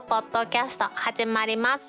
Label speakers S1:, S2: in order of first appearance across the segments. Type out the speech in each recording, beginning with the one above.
S1: くポッドキャスト始まります。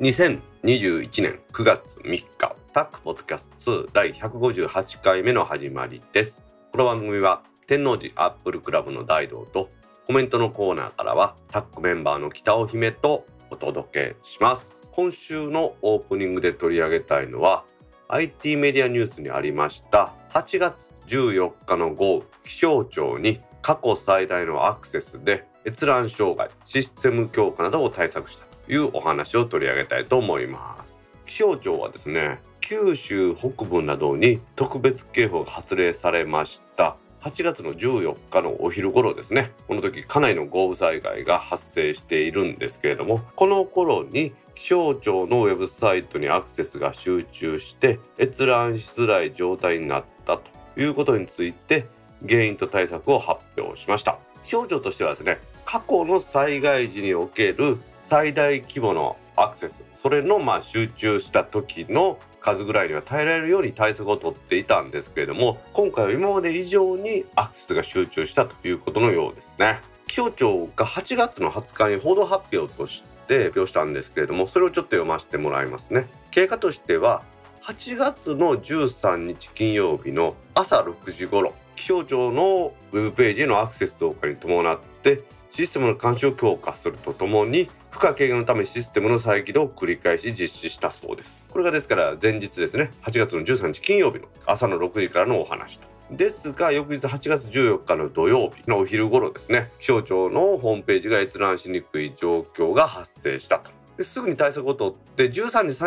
S2: 2021年9月3日タックポッドキャスト2第158回目の始まりです。この番組は天王寺アップルクラブの大道とコメントのコーナーからはタックメンバーの北尾姫とお届けします。今週のオープニングで取り上げたいのは IT メディアニュースにありました8月14日の豪雨気象庁に過去最大のアクセスで閲覧障害システム強化などを対策したというお話を取り上げたいと思います。気象庁はですね九州北部などに特別警報が発令されました。8月の14日のお昼頃ですね。この時かなりの豪雨災害が発生しているんですけれどもこの頃に気象庁のウェブサイトにアクセスが集中して閲覧しづらい状態になったということについて原因と対策を発表しました。気象庁としてはですね過去の災害時における最大規模のアクセスそれのま集中した時の数ぐらいには耐えられるように対策をとっていたんですけれども今回は今まで以上にアクセスが集中したということのようですね。気象庁が8月の20日に報道発表として発表したんですけれどもそれをちょっと読ませてもらいますね。経過としては8月の13日金曜日の朝6時頃気象庁のウェブページへのアクセス増加に伴ってシステムの監視を強化するとともに負荷軽減のためシステムの再起動を繰り返し実施したそうです。これがですから前日ですね8月の13日金曜日の朝の6時からのお話と。ですが翌日8月14日の土曜日のお昼頃ですね気象庁のホームページが閲覧しにくい状況が発生したと。ですぐに対策を取って13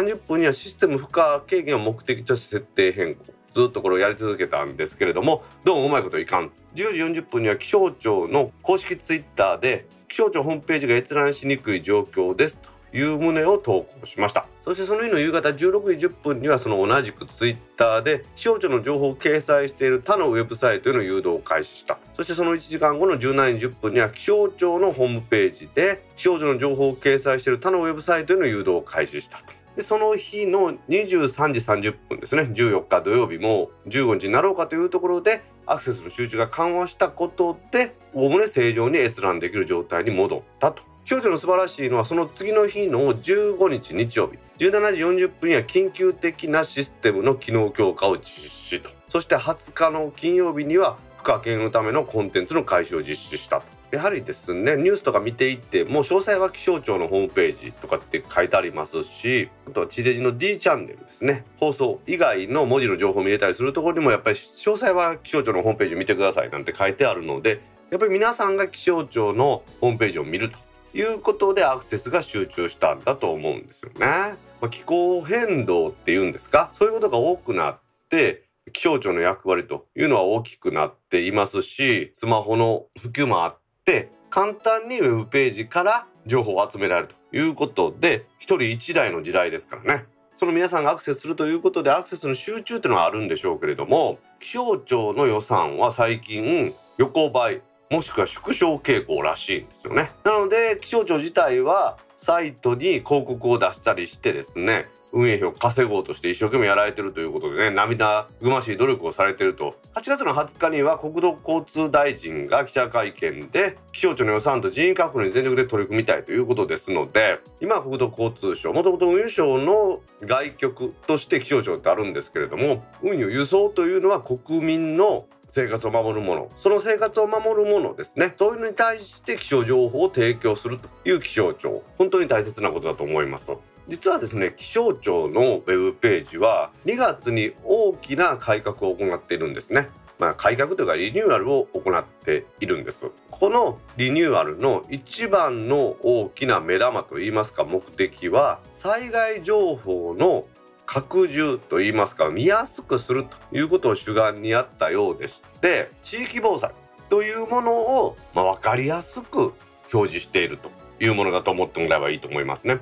S2: 時30分にはシステム負荷軽減を目的として設定変更ずっとこれをやり続けたんですけれどもどうもうまいこといかん10時40分には気象庁の公式ツイッターで気象庁ホームページが閲覧しにくい状況ですという旨を投稿しました。そしてその日の夕方16時10分にはその同じくツイッターで気象庁の情報を掲載している他のウェブサイトへの誘導を開始した。そしてその1時間後の17時10分には気象庁のホームページで気象庁の情報を掲載している他のウェブサイトへの誘導を開始したと。でその日の23時30分ですね14日土曜日も15日になろうかというところでアクセスの集中が緩和したことでおおむね正常に閲覧できる状態に戻ったと。気象庁の素晴らしいのはその次の日の15日日曜日。17時40分には緊急的なシステムの機能強化を実施と。そして20日の金曜日には負荷軽のためのコンテンツの開始を実施したと。やはりですねニュースとか見ていてもう詳細は気象庁のホームページとかって書いてありますしあとは地デジの D チャンネルですね。放送以外の文字の情報を見れたりするところにもやっぱり詳細は気象庁のホームページ見てくださいなんて書いてあるのでやっぱり皆さんが気象庁のホームページを見ると。いうことでアクセスが集中したんだと思うんですよね。まあ、気候変動っていうんですか？そういうことが多くなって気象庁の役割というのは大きくなっていますしスマホの普及もあって簡単にウェブページから情報を集められるということで一人一台の時代ですからねその皆さんがアクセスするということでアクセスの集中というのはあるんでしょうけれども気象庁の予算は最近横ばいもしくは縮小傾向らしいんですよね。なので気象庁自体はサイトに広告を出したりしてですね運営費を稼ごうとして一生懸命やられてるということでね涙ぐましい努力をされてると。8月の20日には国土交通大臣が記者会見で気象庁の予算と人員確保に全力で取り組みたいということですので今国土交通省もともと運輸省の外局として気象庁ってあるんですけれども運輸輸送というのは国民の生活を守るもの。その生活を守るものですね。そういうのに対して気象情報を提供するという気象庁。本当に大切なことだと思います。実はですね気象庁のウェブページは2月に大きな改革を行っているんですね。まあ、改革というかリニューアルを行っているんです。このリニューアルの一番の大きな目玉といいますか目的は災害情報の拡充といいますか見やすくするということを主眼にあったようでして地域防災というものを、まあ、分かりやすく表示しているというものだと思ってもらえばいいと思いますね。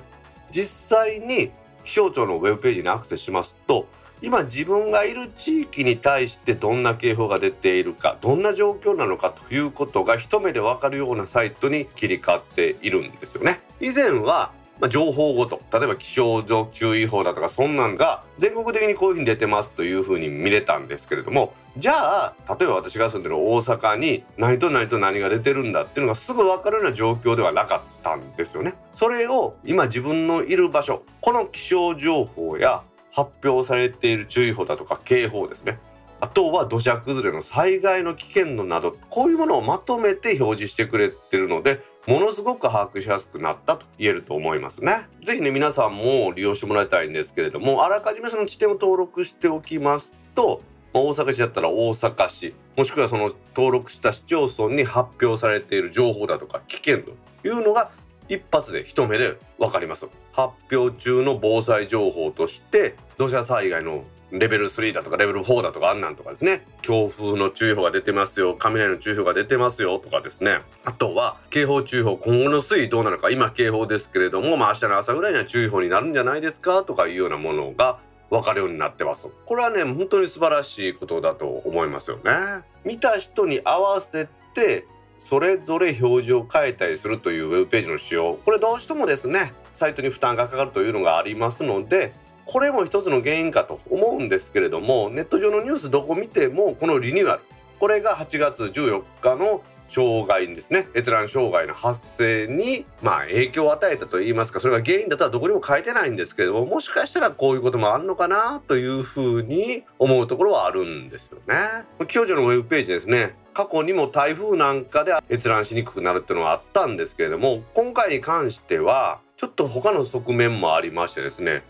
S2: 実際に気象庁のウェブページにアクセスしますと今自分がいる地域に対してどんな警報が出ているかどんな状況なのかということが一目でわかるようなサイトに切り替わっているんですよね以前はまあ、情報ごと例えば気象上注意報だとかそんなんが全国的にこういうふうに出てますというふうに見れたんですけれどもじゃあ例えば私が住んでる大阪に何と何と何が出てるんだっていうのがすぐ分かるような状況ではなかったんですよね。それを今自分のいる場所この気象情報や発表されている注意報だとか警報ですねあとは土砂崩れの災害の危険度などこういうものをまとめて表示してくれてるのでものすごく把握しやすくなったと言えると思いますね。ぜひね皆さんも利用してもらいたいんですけれどもあらかじめその地点を登録しておきますと大阪市だったら大阪市もしくはその登録した市町村に発表されている情報だとか危険度というのが一発で一目で分かります発表中の防災情報として土砂災害のレベル3だとかレベル4だとかあんなんとかですね。強風の注意報が出てますよ。雷の注意報が出てますよ。とかですね。あとは警報注意報今後の推移どうなのか。今警報ですけれどもまあ明日の朝ぐらいには注意報になるんじゃないですか。とかいうようなものが分かるようになってます。これはね本当に素晴らしいことだと思いますよね。見た人に合わせてそれぞれ表示を変えたりするというウェブページの使用これどうしてもですねサイトに負担がかかるというのがありますのでこれも一つの原因かと思うんですけれどもネット上のニュースどこ見てもこのリニューアル。これが8月14日の障害ですね。閲覧障害の発生にまあ影響を与えたといいますかそれが原因だとはどこにも書いてないんですけれどももしかしたらこういうこともあるのかなというふうに思うところはあるんですよね。気象庁のウェブページですね。過去にも台風なんかで閲覧しにくくなるっていうのはあったんですけれども今回に関してはちょっと他の側面もありましてですね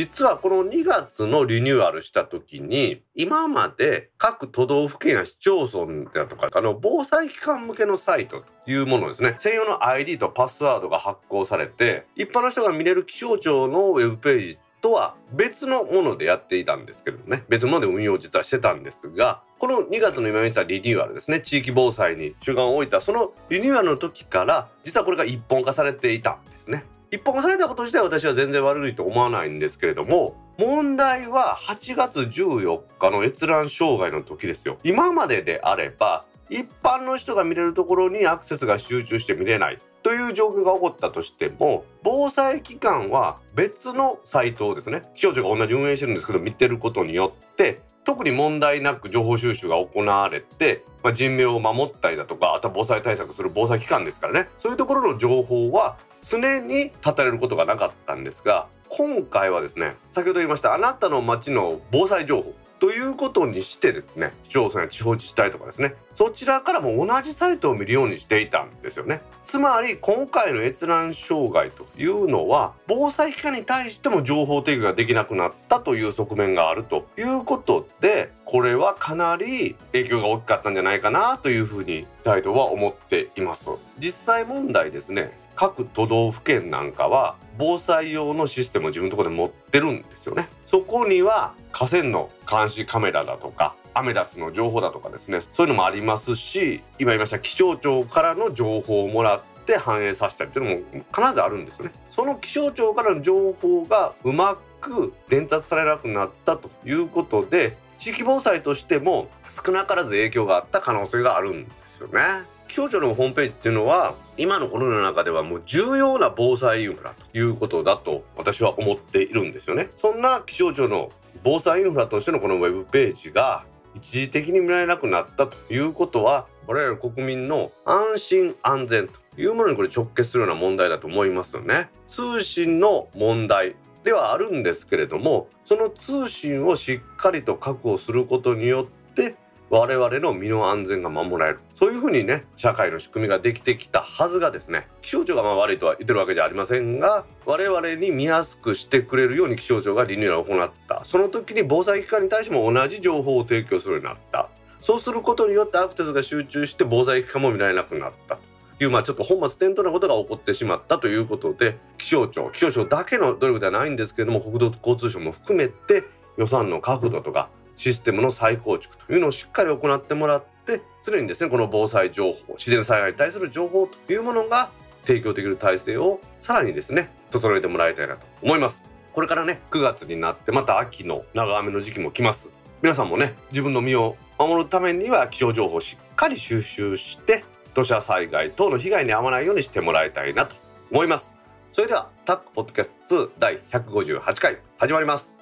S2: 実はこの2月のリニューアルした時に今まで各都道府県や市町村だとかあの防災機関向けのサイトというものですね。専用の ID とパスワードが発行されて一般の人が見れる気象庁のウェブページとは別のものでやっていたんですけれどね。別のもので運用実はしてたんですがこの2月の今見たリニューアルですね。地域防災に主眼を置いたそのリニューアルの時から実はこれが一本化されていたんですね。一本化されたこと自体私は全然悪いと思わないんですけれども問題は8月14日の閲覧障害の時ですよ。今までであれば一般の人が見れるところにアクセスが集中して見れない。という状況が起こったとしても防災機関は別のサイトをですね気象庁が同じ運営してるんですけど見てることによって特に問題なく情報収集が行われて、まあ、人命を守ったりだとかあとは防災対策する防災機関ですからね。そういうところの情報は常に立たれることがなかったんですが今回はですね先ほど言いましたあなたの町の防災情報ということにしてですね市町村や地方自治体とかですねそちらからも同じサイトを見るようにしていたんですよね。つまり今回の閲覧障害というのは防災機関に対しても情報提供ができなくなったという側面があるということでこれはかなり影響が大きかったんじゃないかなというふうにタイトは思っています。実際問題ですね各都道府県なんかは防災用のシステムを自分のところで持ってるんですよね。そこには河川の監視カメラだとかアメダスの情報だとかですね。そういうのもありますし今言いました気象庁からの情報をもらって反映させたりっていうのも必ずあるんですよね。その気象庁からの情報がうまく伝達されなくなったということで地域防災としても少なからず影響があった可能性があるんですよね。気象庁のホームページっていうのは今のこの世の中ではもう重要な防災インフラということだと私は思っているんですよね。そんな気象庁の防災インフラとしてのこのウェブページが一時的に見られなくなったということは我々国民の安心安全というものにこれ直結するような問題だと思いますよね。通信の問題ではあるんですけれどもその通信をしっかりと確保することによって我々の身の安全が守られる。そういうふうにね社会の仕組みができてきたはずがですね気象庁がまあ悪いとは言ってるわけじゃありませんが我々に見やすくしてくれるように気象庁がリニューアルを行った。その時に防災機関に対しても同じ情報を提供するようになった。そうすることによってアクセスが集中して防災機関も見られなくなった。というまあちょっと本末転倒なことが起こってしまった。ということで気象庁気象庁だけの努力ではないんですけれども国土交通省も含めて予算の確保とかシステムの再構築というのをしっかり行ってもらって常にですねこの防災情報自然災害に対する情報というものが提供できる体制をさらにですね整えてもらいたいなと思います。これからね9月になってまた秋の長雨の時期も来ます。皆さんもね自分の身を守るためには気象情報をしっかり収集して土砂災害等の被害に遭わないようにしてもらいたいなと思います。それではタックポッドキャスト2第158回始まります。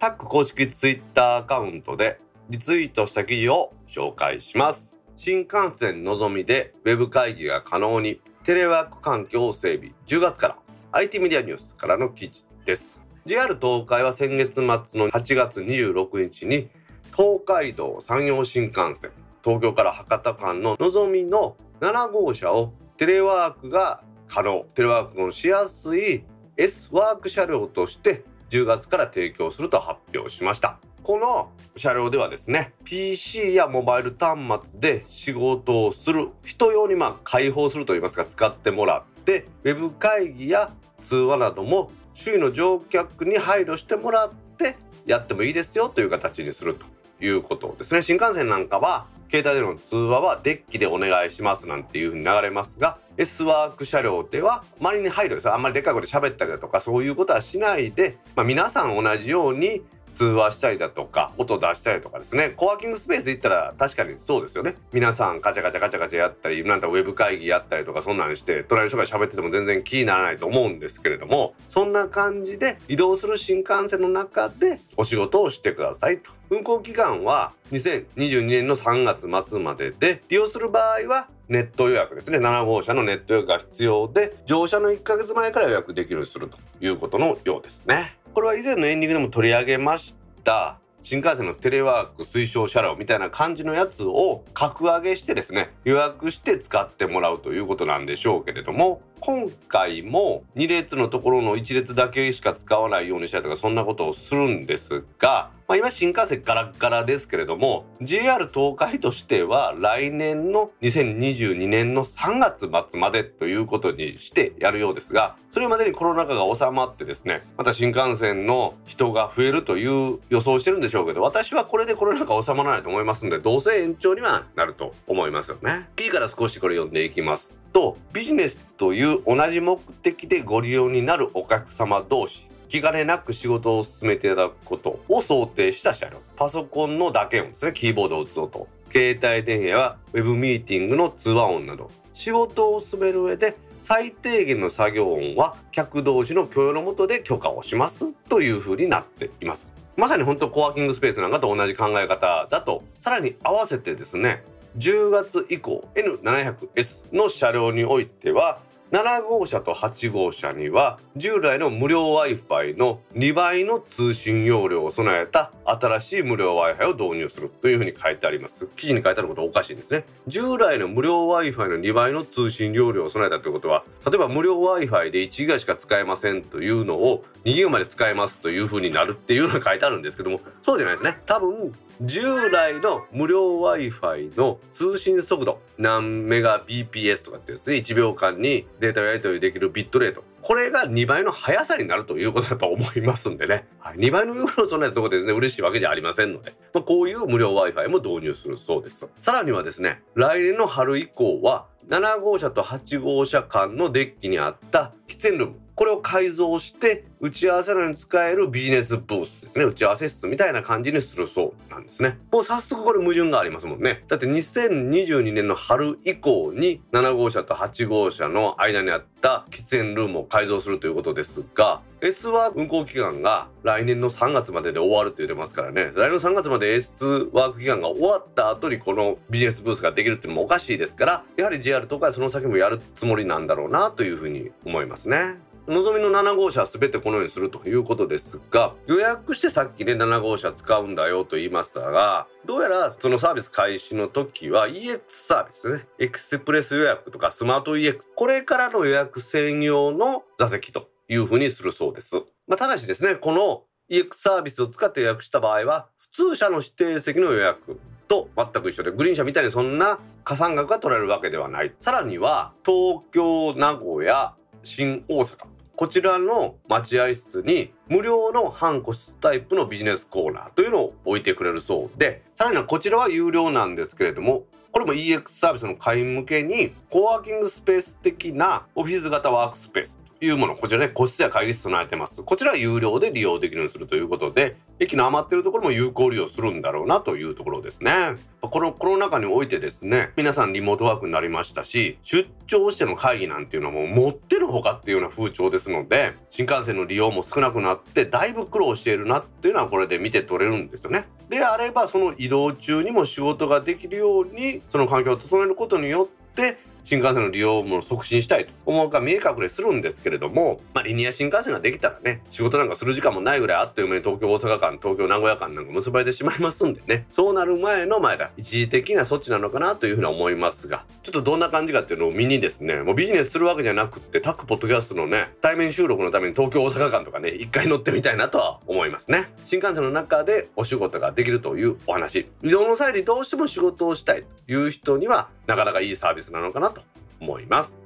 S2: タック公式ツイッターアカウントでリツイートした記事を紹介します。新幹線のぞみでウェブ会議が可能にテレワーク環境整備10月から IT メディアニュースからの記事です。JR 東海は先月末の8月26日に東海道山陽新幹線東京から博多間ののぞみの7号車をテレワークが可能。テレワークのしやすい S ワーク車両として10月から提供すると発表しました。この車両ではですね PC やモバイル端末で仕事をする人用にまあ開放するといいますか使ってもらってウェブ会議や通話なども周囲の乗客に配慮してもらってやってもいいですよという形にするということですね。新幹線なんかは携帯での通話はデッキでお願いしますなんていう風に流れますが S ワーク車両では周りに配慮ですあんまりでっかい声で喋ったりだとかそういうことはしないで、まあ、皆さん同じように通話したりだとか音出したりとかですね。コワーキングスペースで行ったら確かにそうですよね。皆さんカチャカチャカチャカチャやったりなんだウェブ会議やったりとかそんなんして隣の人が喋ってても全然気にならないと思うんですけれどもそんな感じで移動する新幹線の中でお仕事をしてくださいと。運行期間は2022年の3月末までで利用する場合はネット予約ですね。7号車のネット予約が必要で乗車の1ヶ月前から予約できるようにするということのようですね。これは以前のエンディングでも取り上げました。新幹線のテレワーク推奨車両みたいな感じのやつを格上げしてですね予約して使ってもらうということなんでしょうけれども今回も2列のところの1列だけしか使わないようにしたりとかそんなことをするんですが、まあ、今新幹線ガラガラですけれども JR 東海としては来年の2022年の3月末までということにしてやるようですがそれまでにコロナ禍が収まってですねまた新幹線の人が増えるという予想してるんでしょうけど私はこれでコロナ禍収まらないと思いますんでどうせ延長にはなると思いますよね。いいから少しこれ読んでいきますとビジネスという同じ目的でご利用になるお客様同士気兼ねなく仕事を進めていただくことを想定した車両。パソコンの打鍵音ですねキーボードを打つ音携帯電話やウェブミーティングの通話音など。仕事を進める上で最低限の作業音は客同士の許容のもとで許可をします。というふうになっています。まさに本当コワーキングスペースなんかと同じ考え方だと。さらに合わせてですね10月以降 N700S の車両においては7号車と8号車には従来の無料 Wi-Fi の2倍の通信容量を備えた新しい無料 Wi-Fi を導入するというふうに書いてあります。記事に書いてあることはおかしいですね。従来の無料 Wi-Fi の2倍の通信容量を備えたということは例えば無料 Wi-Fi で1ギガしか使えませんというのを2ギガまで使えますというふうになるっていうのが書いてあるんですけどもそうじゃないですね。多分従来の無料 Wi-Fi の通信速度何メガ BPS とかってですね1秒間にデータをやり取りできるビットレート。これが2倍の速さになるということだと思いますんでね、はい、2倍の容量を備えたところでですね嬉しいわけじゃありませんので、まあ、こういう無料 Wi-Fi も導入するそうです。さらにはですね来年の春以降は7号車と8号車間のデッキにあった喫煙ルーム。これを改造して打ち合わせのに使えるビジネスブースですね。打ち合わせ室みたいな感じにするそうなんですね。もう早速これ矛盾がありますもんね。だって2022年の春以降に7号車と8号車の間にあった喫煙ルームを改造するということですが S は運行期間が来年の3月までで終わるって言ってますからね。来年の3月まで S ワーク期間が終わった後にこのビジネスブースができるっていうのもおかしいですからやはり JR 東海はその先もやるつもりなんだろうなというふうに思いますね。のぞみの7号車は全てこのようにするということですが予約してさっきね7号車使うんだよと言いましたがどうやらそのサービス開始の時は EX サービスねエクスプレス予約とかスマート EX これからの予約専用の座席というふうにするそうです。まあ、ただしですねこの EX サービスを使って予約した場合は普通車の指定席の予約と全く一緒でグリーン車みたいにそんな加算額が取られるわけではないさらには東京名古屋新大阪こちらの待合室に無料の半個室タイプのビジネスコーナーというのを置いてくれるそうでさらにはこちらは有料なんですけれどもこれも EX サービスの会員向けにコワーキングスペース的なオフィス型ワークスペースいうものこちらで個室や会議室備えてます。こちらは有料で利用できるようにするということで駅の余ってるところも有効利用するんだろうなというところですね。このコロナ禍においてですね皆さんリモートワークになりましたし出張しての会議なんていうのはもう持ってるほかっていうような風潮ですので新幹線の利用も少なくなってだいぶ苦労しているなっていうのはこれで見て取れるんですよね。であればその移動中にも仕事ができるようにその環境を整えることによって新幹線の利用も促進したいと思うか見え隠れするんですけれども、まあ、リニア新幹線ができたらね仕事なんかする時間もないぐらいあっという間に東京大阪間東京名古屋間なんか結ばれてしまいますんでね。そうなる前の前だ一時的な措置なのかなというふうに思いますがちょっとどんな感じかっていうのを見にですねもうビジネスするわけじゃなくってタックポッドキャストのね対面収録のために東京大阪間とかね一回乗ってみたいなとは思いますね。新幹線の中でお仕事ができるというお話。移動の際にどうしても仕事をしたいという人にはなかなかいいサービスなのかなと思います。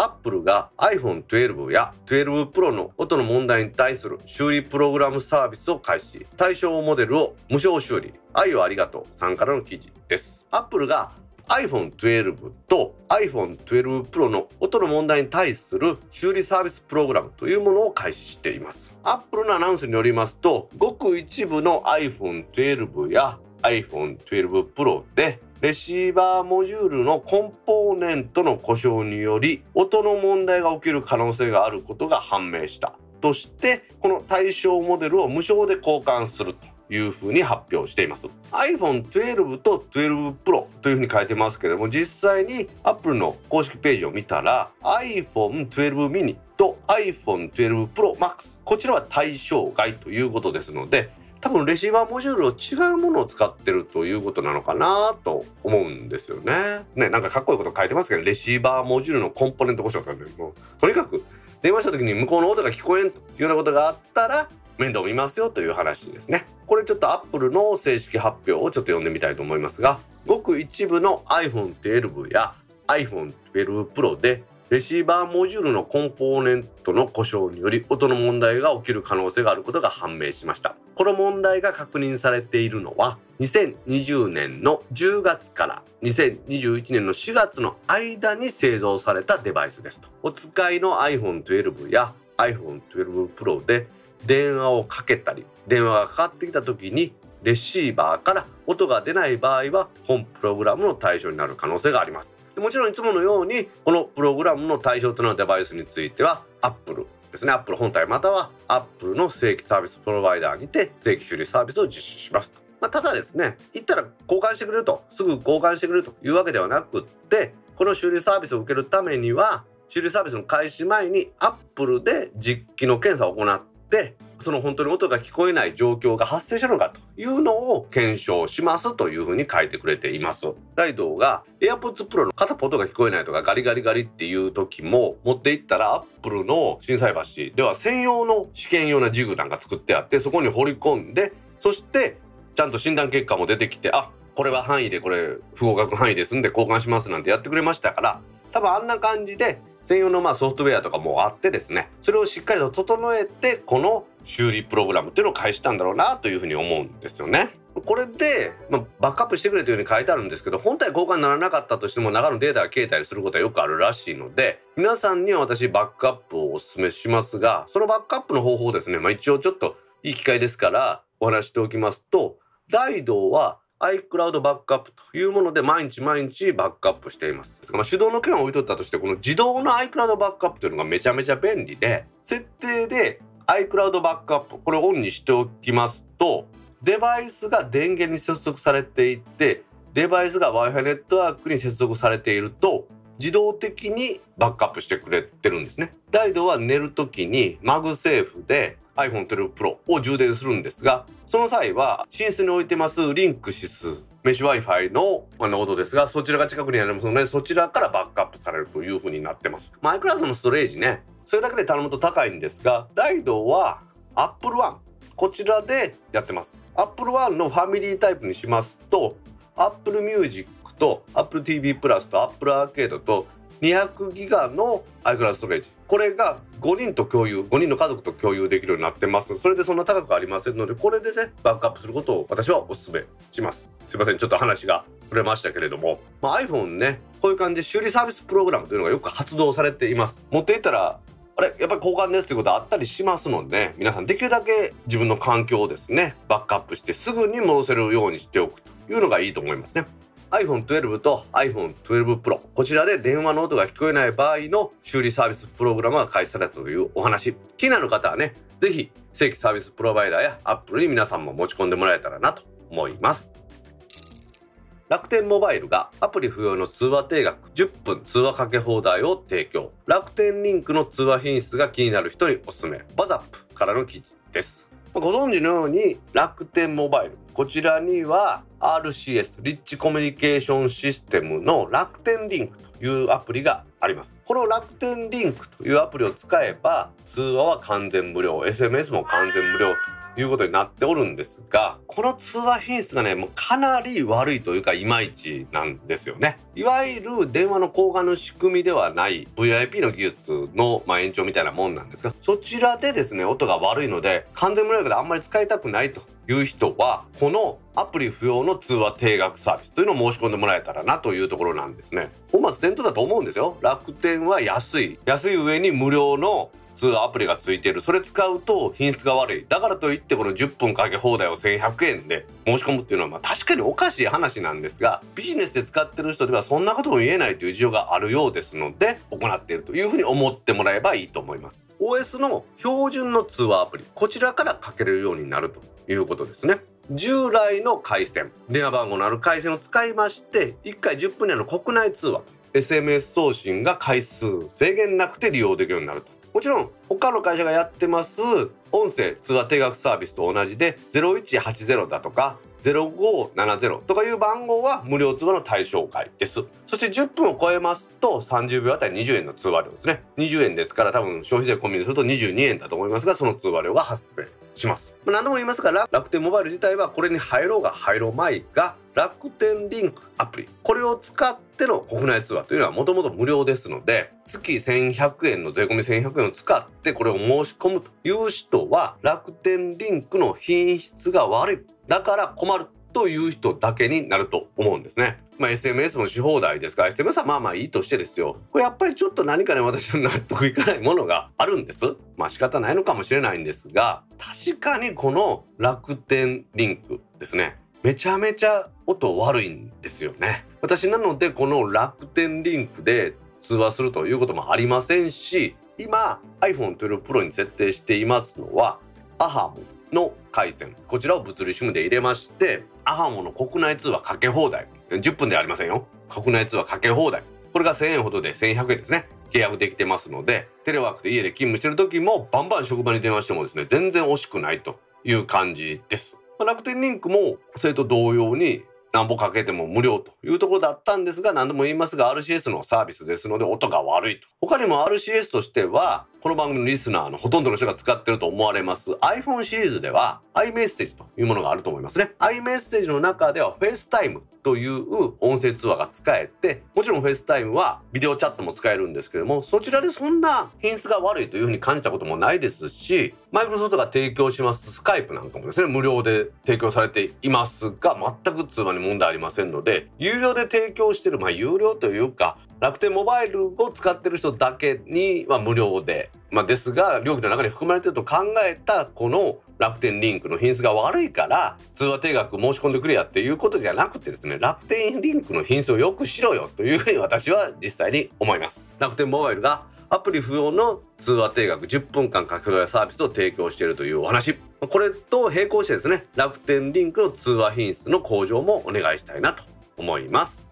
S2: アップルが iPhone12 や12 Pro の音の問題に対する修理プログラムサービスを開始。対象モデルを無償修理。愛をありがとうさんからの記事です。アップルが iPhone12 と iPhone12 Pro の音の問題に対する修理サービスプログラムというものを開始しています。Apple のアナウンスによりますとごく一部の iPhone12 や iPhone12 Pro でレシーバーモジュールのコンポーネントの故障により音の問題が起きる可能性があることが判明したとしてこの対象モデルを無償で交換するというふうに発表しています。iPhone12 と12 Pro というふうに書いてますけれども実際に Apple の公式ページを見たら iPhone12 mini と iPhone12 Pro Max こちらは対象外ということですので多分レシーバーモジュールを違うものを使ってるということなのかなと思うんですよね。ねなんかかっこいいこと書いてますけどレシーバーモジュールのコンポーネント故障とかもうとにかく電話した時に向こうの音が聞こえんというようなことがあったら面倒見ますよという話ですね。これちょっとアップルの正式発表をちょっと読んでみたいと思いますがごく一部の iPhone12 や iPhone12 Pro でレシーバーモジュールのコンポーネントの故障により音の問題が起きる可能性があることが判明しました。この問題が確認されているのは2020年の10月から2021年の4月の間に製造されたデバイスですと。お使いの iPhone12 や iPhone12 Pro で電話をかけたり電話がかかってきた時にレシーバーから音が出ない場合は本プログラムの対象になる可能性があります。もちろんいつものようにこのプログラムの対象となるデバイスについては Apple ですね Apple 本体または Apple の正規サービスプロバイダーにて正規修理サービスを実施します。まあ、ただですね言ったら交換してくれるとすぐ交換してくれるというわけではなくってこの修理サービスを受けるためには修理サービスの開始前に Apple で実機の検査を行ってその本当に音が聞こえない状況が発生したのかというのを検証しますというふうに書いてくれています。大道が AirPods Pro の片方音が聞こえないとかガリガリガリっていう時も持っていったら Apple の心斎橋では専用の試験用なジグなんか作ってあってそこに掘り込んでそしてちゃんと診断結果も出てきてあこれは範囲でこれ不合格範囲ですんで交換しますなんてやってくれましたから多分あんな感じで専用のまあソフトウェアとかもあってですねそれをしっかりと整えてこの修理プログラムっていうのを返したんだろうなというふうに思うんですよね。これで、まあ、バックアップしてくれというように書いてあるんですけど本体交換にならなかったとしても中のデータが消えたりすることはよくあるらしいので皆さんには私バックアップをお勧めしますがそのバックアップの方法ですね、まあ、一応ちょっといい機会ですからお話しておきますと大道は iCloud バックアップというもので毎日毎日バックアップしています。まあ、手動の件を置いとったとしてこの自動の iCloud バックアップというのがめちゃめちゃ便利で設定で iCloud バックアップこれをオンにしておきますとデバイスが電源に接続されていてデバイスが Wi-Fi ネットワークに接続されていると自動的にバックアップしてくれてるんですね。大道は寝る時に MagSafe で iPhone12 Pro を充電するんですがその際は寝室に置いてます Linksys メッシュ Wi-Fi のノードですがそちらが近くにありますのでそちらからバックアップされるというふうになってます。 iCloud のストレージねそれだけで頼むと高いんですが大道は Apple One こちらでやってます。Apple One のファミリータイプにしますと Apple Music と Apple TV プラスと Apple Arcade と200ギガの iCloud ストレージ。これが5人と共有5人の家族と共有できるようになってます。それでそんな高くありませんのでこれでねバックアップすることを私はお勧めします。すいませんちょっと話が触れましたけれども、まあ、iPhone ねこういう感じで修理サービスプログラムというのがよく発動されています。持っていたらあれやっぱり交換ですということあったりしますので、ね、皆さんできるだけ自分の環境をですねバックアップしてすぐに戻せるようにしておくというのがいいと思いますね。iPhone12 と iPhone12 Pro こちらで電話の音が聞こえない場合の修理サービスプログラムが開始されたというお話。気になる方はね是非正規サービスプロバイダーや Apple に皆さんも持ち込んでもらえたらなと思います。楽天モバイルがアプリ不要の通話定額10分通話かけ放題を提供。楽天リンクの通話品質が気になる人におすすめ。バザップからの記事です。ご存知のように楽天モバイル。こちらには RCS リッチコミュニケーションシステムの楽天リンクというアプリがあります。この楽天リンクというアプリを使えば通話は完全無料。SMS も完全無料と。いうことになっておるんですがこの通話品質がねもうかなり悪いというかいまいちなんですよね。いわゆる電話の交換の仕組みではない VIP の技術の、まあ、延長みたいなもんなんですがそちらでですね音が悪いので完全無料であんまり使いたくないという人はこのアプリ不要の通話定額サービスというのを申し込んでもらえたらなというところなんですね。本末転倒だと思うんですよ。楽天は安い。安い上に無料の通アプリがついてる。それ使うと品質が悪い。だからといってこの10分かけ放題を1100円で申し込むっていうのはまあ確かにおかしい話なんですがビジネスで使ってる人ではそんなことも言えないという事情があるようですので行っているというふうに思ってもらえばいいと思います。OS の標準の通話アプリこちらからかけれるようになるということですね。従来の回線電話番号のある回線を使いまして1回10分以内の国内通話 SMS 送信が回数制限なくて利用できるようになると。もちろん他の会社がやってます音声通話定額サービスと同じで0180だとか0570とかいう番号は無料通話の対象外です。そして10分を超えますと30秒あたり20円の通話料ですね。20円ですから多分消費税込みにすると22円だと思いますがその通話料が発生します、まあ、何度も言いますが楽天モバイル自体はこれに入ろうが入ろうまいが楽天リンクアプリ。これを使っての国内通話というのはもともと無料ですので月1100円の税込み1100円を使ってこれを申し込むという人は楽天リンクの品質が悪い。だから困るという人だけになると思うんですね。まあ、SMS もし放題ですから SMS はまあまあいいとしてですよ。これやっぱりちょっと何かね私の納得いかないものがあるんです。まあ仕方ないのかもしれないんですが確かにこの楽天リンクですね。めちゃめちゃ音悪いんですよね。私なのでこの楽天リンクで通話するということもありませんし今 iPhone12 Pro に設定していますのはアハモの回線。こちらを物理 SIM で入れましてアハモの国内通話かけ放題。10分ではありませんよ。国内通話かけ放題。これが1000円ほどで1100円ですね。契約できてますのでテレワークで家で勤務してる時もバンバン職場に電話してもですね全然惜しくないという感じです。楽天リンクもそれと同様に何ぼかけても無料というところだったんですが何度も言いますが RCS のサービスですので音が悪いと。他にも RCS としてはこの番組のリスナーのほとんどの人が使ってると思われます iPhone シリーズでは iMessage というものがあると思いますね。iMessage の中では FaceTime という音声通話が使えてもちろん FaceTime はビデオチャットも使えるんですけどもそちらでそんな品質が悪いというふうに感じたこともないですしマイクロソフトが提供しますスカイプなんかもですね無料で提供されていますが全く通話に問題ありませんので有料で提供してるまあ有料というか楽天モバイルを使ってる人だけには無料で、まあ、ですが料金の中に含まれてると考えたこの楽天リンクの品質が悪いから通話定額申し込んでくれやっていうことじゃなくてですね楽天リンクの品質をよくしろよというふうに私は実際に思います。楽天モバイルがアプリ不要の通話定額10分間書き取りサービスを提供しているというお話。これと並行してですね楽天リンクの通話品質の向上もお願いしたいなと思います。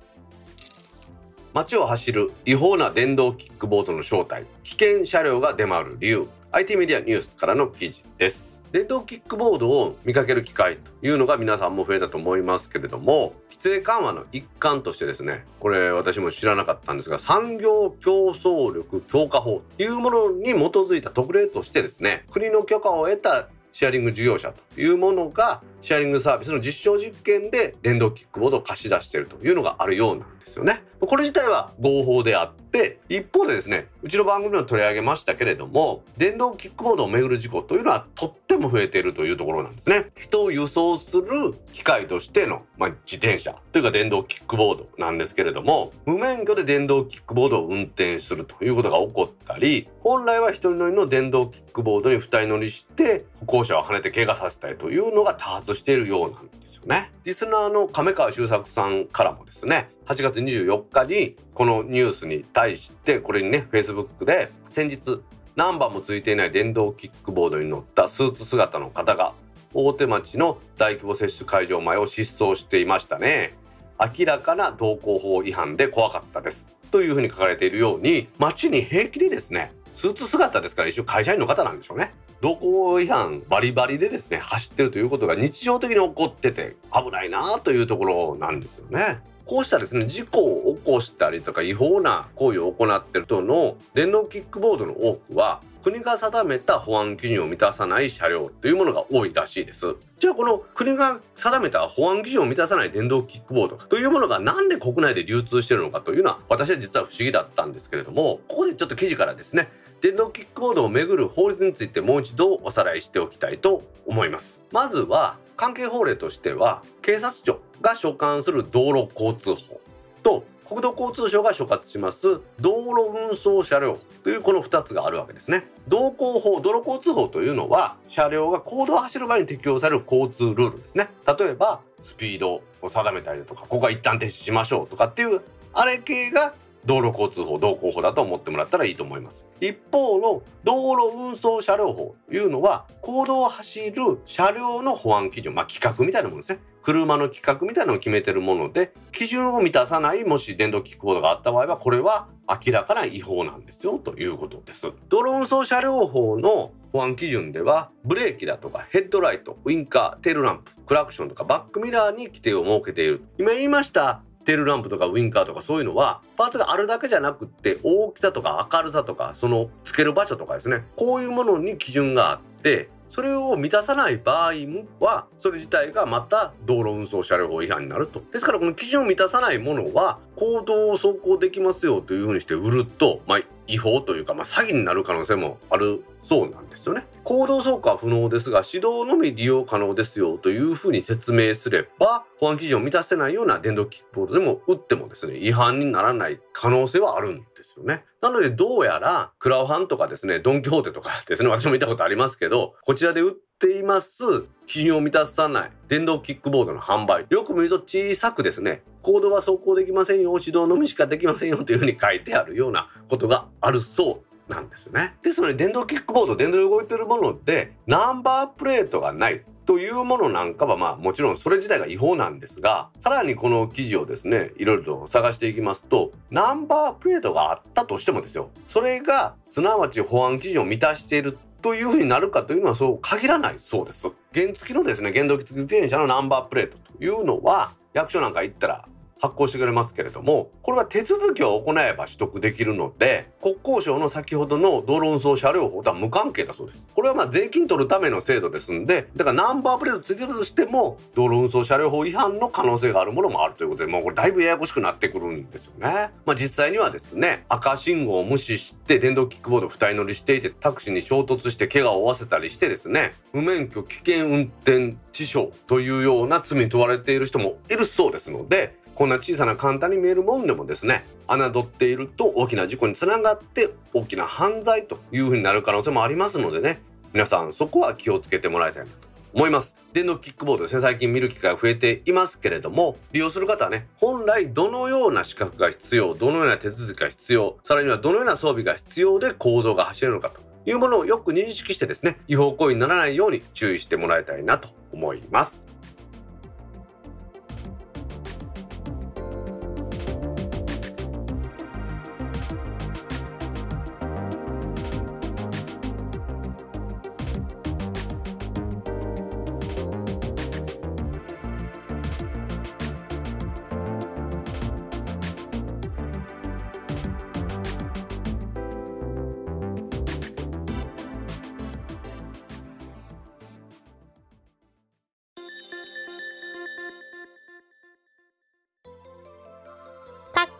S2: 街を走る違法な電動キックボードの正体危険車両が出回る理由。IT メディアニュースからの記事です。電動キックボードを見かける機会というのが皆さんも増えたと思いますけれども規制緩和の一環としてですねこれ私も知らなかったんですが産業競争力強化法というものに基づいた特例としてですね国の許可を得たシェアリング事業者というものがシェアリングサービスの実証実験で電動キックボードを貸し出しているというのがあるようなんですよね。これ自体は合法であって一方でですねうちの番組でも取り上げましたけれども電動キックボードをめぐる事故というのはとっても増えているというところなんですね。人を輸送する機械としての、まあ、自転車というか電動キックボードなんですけれども無免許で電動キックボードを運転するということが起こったり本来は一人乗りの電動キックボードに二人乗りして歩行者をはねて怪我させたりというのが多発しているようなんですよね。リスナーの亀川修作さんからもですね8月24日にこのニュースに対してこれにね Facebook で先日ナンバーもついていない電動キックボードに乗ったスーツ姿の方が大手町の大規模接種会場前を失踪していましたね。明らかな道交法違反で怖かったです。というふうに書かれているように街に平気でですねスーツ姿ですから一応会社員の方なんでしょうね。道交違反バリバリでですね走ってるということが日常的に起こってて危ないなというところなんですよね。こうしたですね事故を起こしたりとか違法な行為を行っている人の電動キックボードの多くは国が定めた保安基準を満たさない車両というものが多いらしいです。じゃあこの国が定めた保安基準を満たさない電動キックボードというものがなんで国内で流通しているのかというのは私は実は不思議だったんですけれどもここでちょっと記事からですね電動キックボードをめぐる法律についてもう一度おさらいしておきたいと思います。まずは関係法令としては警察庁が所管する道路交通法と国土交通省が所轄します。道路運送車両というこの2つがあるわけですね。道交法道路交通法というのは車両が公道を走る場合に適用される交通ルールですね。例えばスピードを定めたりだとかここは一旦停止しましょうとかっていうあれ系が道路交通法道交法だと思ってもらったらいいと思います。一方の道路運送車両法というのは公道を走る車両の保安基準まあ規格みたいなものですね。車の規格みたいなのを決めてるもので基準を満たさないもし電動キックボードがあった場合はこれは明らかな違法なんですよということです。道路運送車両法の保安基準ではブレーキだとかヘッドライトウインカーテールランプクラクションとかバックミラーに規定を設けている。今言いましたテールランプとかウインカーとかそういうのはパーツがあるだけじゃなくって大きさとか明るさとかそのつける場所とかですね。こういうものに基準があってそれを満たさない場合はそれ自体がまた道路運送車両法違反になると。ですからこの基準を満たさないものは公道を走行できますよというふうにして売ると、まあ、違法というか、まあ、詐欺になる可能性もあるそうなんですよね。行動走行は不能ですが指導のみ利用可能ですよというふうに説明すれば保安基準を満たせないような電動キックボードでも打ってもですね違反にならない可能性はあるんですよね。なのでどうやらクラウハンとかですねドン・キホーテとかですね私も見たことありますけどこちらで打ってています。基準を満たさない。電動キックボードの販売。よく見ると小さくですね。コードは走行できませんよ。指導のみしかできませんよ。というふうに書いてあるようなことがあるそうなんですね。ですので電動キックボード電動で動いてるものでナンバープレートがない。というものなんかはまあもちろんそれ自体が違法なんですがさらにこの記事をですねいろいろと探していきますとナンバープレートがあったとしてもですよ。それがすなわち保安基準を満たしているというふうになるかというのはそう限らないそうです。原付のですね原動機付き自転車のナンバープレートというのは役所なんか行ったら発行してくれますけれどもこれは手続きを行えば取得できるので国交省の先ほどの道路運送車両法とは無関係だそうです。これはまあ税金取るための制度ですんでだからナンバープレートついてたとしても道路運送車両法違反の可能性があるものもあるということでもうこれだいぶややこしくなってくるんですよね。まあ実際にはですね赤信号を無視して電動キックボード2人乗りしていてタクシーに衝突して怪我を負わせたりしてですね無免許危険運転致傷というような罪に問われている人もいるそうですのでこんな小さな簡単に見えるもんでもですね侮っていると大きな事故につながって大きな犯罪というふうになる可能性もありますのでね皆さんそこは気をつけてもらいたいなと思います。電動キックボードですね最近見る機会が増えていますけれども利用する方はね本来どのような資格が必要どのような手続きが必要さらにはどのような装備が必要で行動が走れるのかというものをよく認識してですね違法行為にならないように注意してもらいたいなと思います。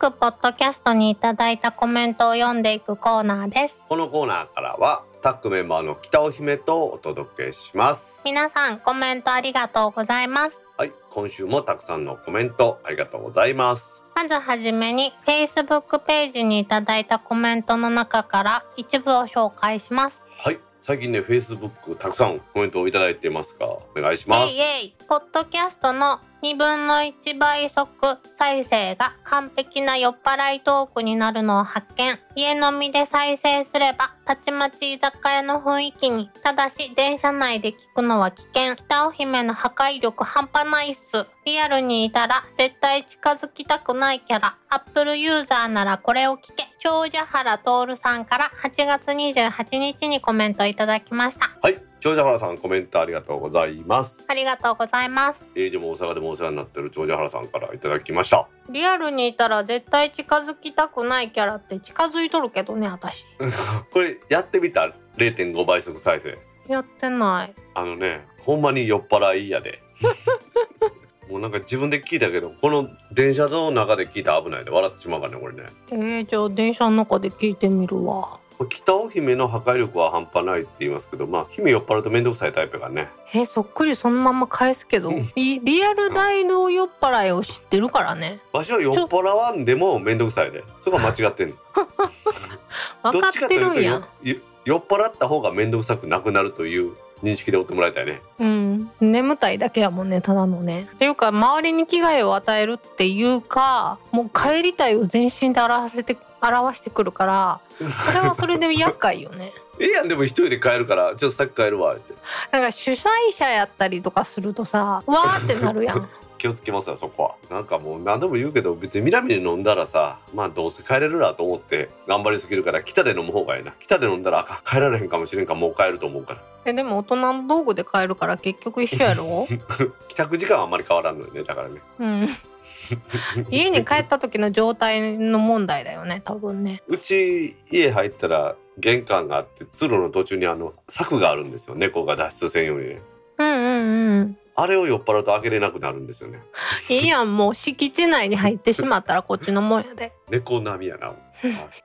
S1: 各ポッドキャストにいただいたコメントを読んでいくコーナーです。
S2: このコーナーからはタッグメンバーの北尾姫とお届けします。
S1: 皆さんコメントありがとうございます。
S2: はい今週もたくさんのコメントありがとうございます。
S1: まずはじめに Facebook ページにいただいたコメントの中から一部を紹介します。
S2: はい最近ね Facebook たくさんコメントをいただいてますがお願いします。
S1: イエイ。ポッドキャストの2分の1倍速再生が完璧な酔っ払いトークになるのを発見。家飲みで再生すればたちまち居酒屋の雰囲気にただし電車内で聞くのは危険。北尾姫の破壊力半端ないっす。リアルにいたら絶対近づきたくないキャラ。アップルユーザーならこれを聞け。長者原徹さんから8月28日にコメントいただきました。
S2: はい。長者原さんコメントありがとうございます。
S1: ありがとうございます。
S2: 英字も大阪でもお世話になってる長者原さんからいただきました。
S1: リアルにいたら絶対近づきたくないキャラって近づいとるけどね私。
S2: これやってみた？0.5倍速再生。
S1: やってない。
S2: あのねほんまに酔っ払いやで。もうなんか自分で聞いたけどこの電車の中で聞いたら危ないで。笑ってしまうからねこれね。
S1: えー、じゃあ電車の中で聞いてみるわ
S2: 北尾姫の破壊力は半端ないって言いますけどまあ姫酔っ払うと面倒くさいタイプがね。
S1: えーそっくりそのまま返すけど
S2: うん。
S1: リリアル大道酔っ払いを知ってるからね。
S2: わしは酔っ払わんでも面倒くさいで。そこは間違ってんの。
S1: 分かってるんや。
S2: どっちかというとよ酔っ払った方が面倒くさくなくなるという認識でおってもらいたいね。
S1: うん。眠たいだけやもんねただのね。っていうか周りに危害を与えるっていうかもう帰りたいを全身で表せて表してくるからそれはそれで厄介よね。
S2: ええやんでも一人で帰るからちょっとさっき帰るわって。
S1: なんか主催者やったりとかするとさわーってなるやん。
S2: 気をつけますよそこは。なんかもう何度も言うけど別に南で飲んだらさまあどうせ帰れるなと思って頑張りすぎるから北で飲む方がいいな。北で飲んだらあかん。帰られへんかもしれんからもう帰ると思うから。
S1: えでも大人の道具で帰るから結局一緒やろ？
S2: 帰宅時間はあんまり変わらんのよねだからね。
S1: うん 家に帰った時の状態の問題だよね多分ね。
S2: うち家入ったら玄関があって通路の途中にあの柵があるんですよ。猫が脱出せんように。ね
S1: うんうんうん。
S2: あれを酔っ払うと開けれなくなるんですよね。
S1: いいやんもう敷地内に入ってしまったらこっちのもんやで。
S2: 猫並みやな。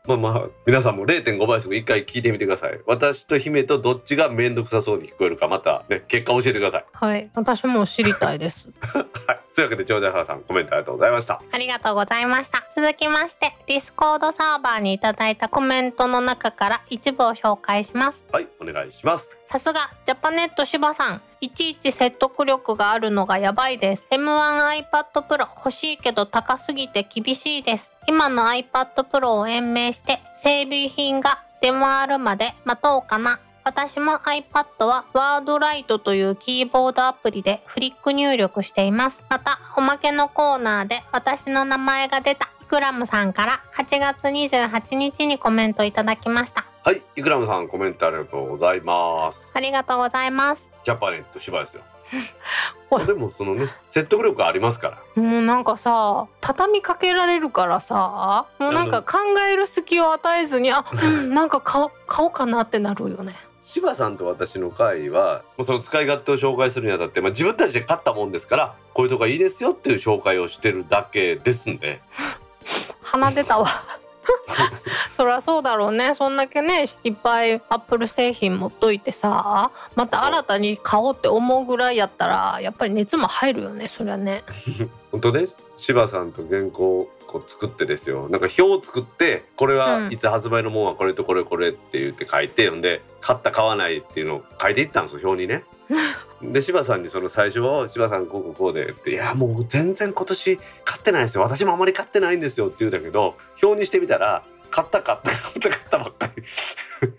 S2: まあまあ皆さんも0.5倍速一回聞いてみてください。私と姫とどっちが面倒くさそうに聞こえるかまたね結果教えてください。
S1: はい。私も知りたいです。
S2: はいというわけで長者原さんコメントありがとうございました。
S1: ありがとうございました。続きまして Discord サーバーにいただいたコメントの中から一部を紹介します。
S2: はいお願いします。
S1: さすがジャパネット芝さん。いちいち説得力があるのがやばいです。M1iPad Pro 欲しいけど高すぎて厳しいです。今の iPad Pro を延命して整備品が出回るまで待とうかな私も iPad はワードライトというキーボードアプリでフリック入力しています。またおまけのコーナーで私の名前が出たイクラムさんから8月28日にコメントいただきました。
S2: はいイクラムさんコメントありがとうございます。
S1: ありがとうございます。
S2: ジャパネット芝ですよ。でもそのね説得力ありますから。
S1: もうなんかさ畳みかけられるからさもうなんか考える隙を与えずにあうんなんか買お買おうかなってなるよね
S2: 柴さんと私の会はその使い勝手を紹介するにあたって、まあ、自分たちで買ったもんですからこういうとこがいいですよっていう紹介をしてるだけですんで。
S1: 鼻出たわ。そりゃそうだろうね。そんだけねいっぱいアップル製品持っといてさまた新たに買おうって思うぐらいやったらやっぱり熱も入るよねそりゃね
S2: 本当ね柴さんと原稿をこう作ってですよ。なんか表を作ってこれは
S1: うん。
S2: いつ発売のもんはこれとこれこれって言って書いてほんで買った買わないっていうのを書いていったんですよ表にね。で柴さんにその最初は「柴さんこうこうこうで」って「いやもう全然今年買ってないですよ。私もあまり買ってないんですよ」って言うんだけど表にしてみたら「買った買った買った買ったばっかり」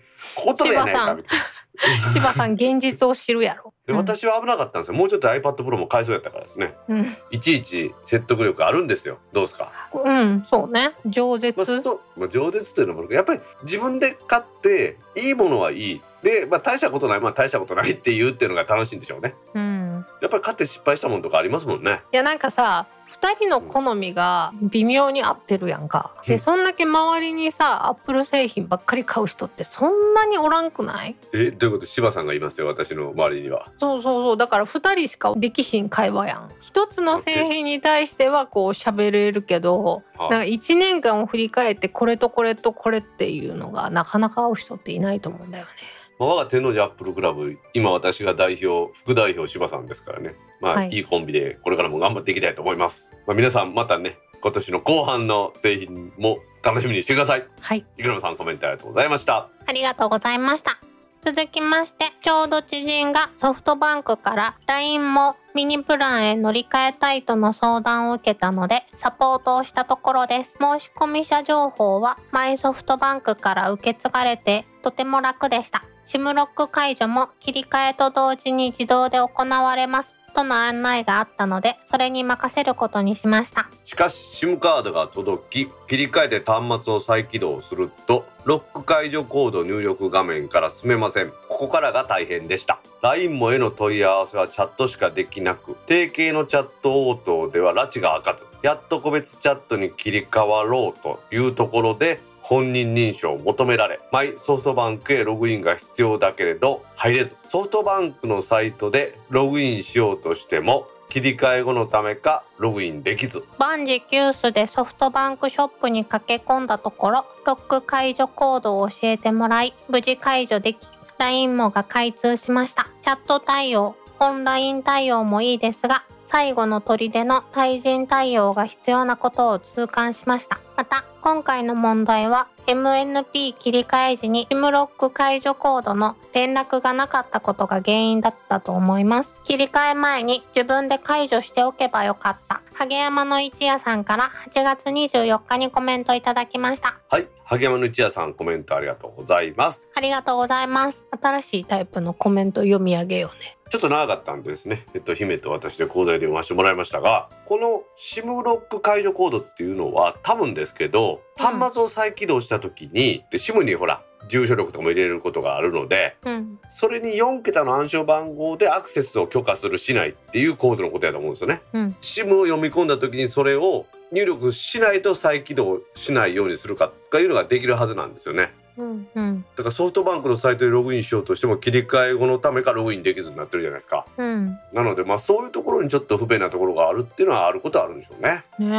S2: 「ことやないか」みたいな。
S1: 柴さん現実を知るやろ
S2: で
S1: うん。
S2: 私は危なかったんですよ。もうちょっと iPad Pro も買いそうやったからですね。
S1: うん、
S2: いちいち説得力あるんですよ。どうですか？
S1: うん、そうね。饒舌、
S2: まあ、そう、まあ、饒舌っていうのもやっぱり自分で買っていいものはいい。で、まあ、大したことない。まあ大したことないって言うっていうのが楽しいんでしょうね。
S1: うん。うん
S2: やっぱり買って失敗したものとかありますもんね。
S1: いやなんかさ2人の好みが微妙に合ってるやんか。
S2: うん
S1: でそんだけ周りにさアップル製品ばっかり買う人ってそんなにおらんくない？
S2: えどういうこと？柴さんがいますよ私の周りには
S1: そうそうそうだから2人しかできひん会話やん。一つの製品に対してはこう喋れるけど
S2: は
S1: なんか1年間を振り返ってこれとこれとこれっていうのがなかなか合う人っていないと思うんだよね。
S2: まあ我が天王寺アップルクラブ今私が代表副代表柴さんですからねまあ、
S1: はい
S2: い、いコンビでこれからも頑張っていきたいと思います、まあ、皆さんまたね今年の後半の製品も楽しみにしてください
S1: はい
S2: いくらさんコメントありがとうございました
S1: ありがとうございました。続きまして、ちょうど知人がソフトバンクから LINE もミニプランへ乗り換えたいとの相談を受けたので、サポートをしたところです。申し込み者情報はマイソフトバンクから受け継がれてとても楽でした。SIM ロック解除も切り替えと同時に自動で行われます。との案内があったので、それに任せることにしました。
S2: しかし SIM カードが届き切り替えて端末を再起動するとロック解除コード入力画面から進めませんここからが大変でした LINE もへの問い合わせはチャットしかできなく定型のチャット応答では拉致が開かずやっと個別チャットに切り替わろうというところで本人認証を求められマイソフトバンクへログインが必要だけれど入れず。ソフトバンクのサイトでログインしようとしても切り替え後のためかログインできず。
S1: 万事休すでソフトバンクショップに駆け込んだところロック解除コードを教えてもらい無事解除でき LINE もが開通しました。チャット対応オンライン対応もいいですが最後の砦の対人対応が必要なことを痛感しました。また今回の問題は MNP 切り替え時に SIM ロック解除コードの連絡がなかったことが原因だったと思います。切り替え前に自分で解除しておけばよかった。萩山の一夜さんから8月24日にコメントいただきました。
S2: はい。萩山の一夜さんコメントありがとうございます。
S1: ありがとうございます。新しいタイプのコメント読み上げようね。
S2: ちょっと長かったんですね。えっと、姫と私で講座で読ませてもらいましたが、この SIM ロック解除コードっていうのは多分ですけど、
S1: うん。
S2: 端末を再起動した時に、で SIM にほら、住所力とかも入れることがあるので、
S1: うん
S2: それに4桁の暗証番号でアクセスを許可するしないっていうコードのことやと思うんですよね。
S1: うん
S2: SIM を読み込んだ時にそれを入力しないと再起動しないようにするかというのができるはずなんですよね。
S1: うんうん
S2: だからソフトバンクのサイトでログインしようとしても切り替え後のためかログインできずになってるじゃないですか。
S1: うん
S2: なのでまあそういうところにちょっと不便なところがあるっていうのはあることはあるんでしょうね。
S1: ね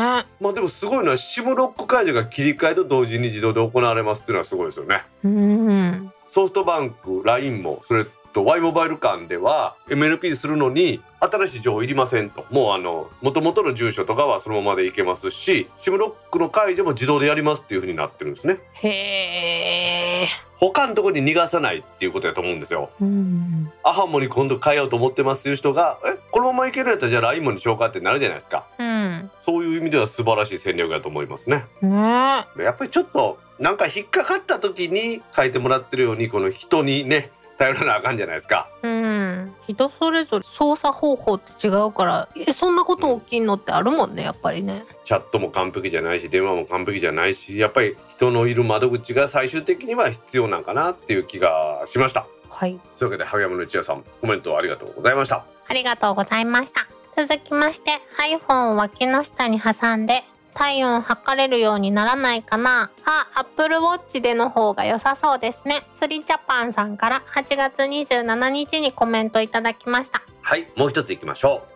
S2: まあでもすごいのは SIM ロック解除が切り替えと同時に自動で行われますっていうのはすごいですよね。
S1: うん
S2: ソフトバンク、LINE もそれと Y モバイル間では MLP するのに新しい情報いりませんと。もうあの元々の住所とかはそのままでいけますし SIM ロックの解除も自動でやりますっていう風になってるんですね。
S1: へえ
S2: 他のところに逃がさないっていうことだと思うんですよ。
S1: うん
S2: アハモに今度変えようと思ってますっていう人がえこのままいけるんやったらじゃあ LINE もにしようかってなるじゃないですか。
S1: うん
S2: そういう意味では素晴らしい戦略だと思いますね。
S1: ね
S2: やっぱりちょっとなんか引っかかった時に書いてもらってるようにこの人にね頼らなあかんじゃないですか。
S1: うん人それぞれ操作方法って違うからえそんなこと起きんのってあるもんねやっぱりね
S2: チャットも完璧じゃないし電話も完璧じゃないしやっぱり人のいる窓口が最終的には必要なんかなっていう気がしました。
S1: はい
S2: というわけで萩山の一夜さんコメントありがとうございました。
S1: ありがとうございました。続きまして iPhone を脇の下に挟んで体温測れるようにならないかなあ、Apple Watch での方が良さそうですね。スリジャパンさんから8月27日にコメントいただきました。
S2: はいもう一ついきましょ
S1: う。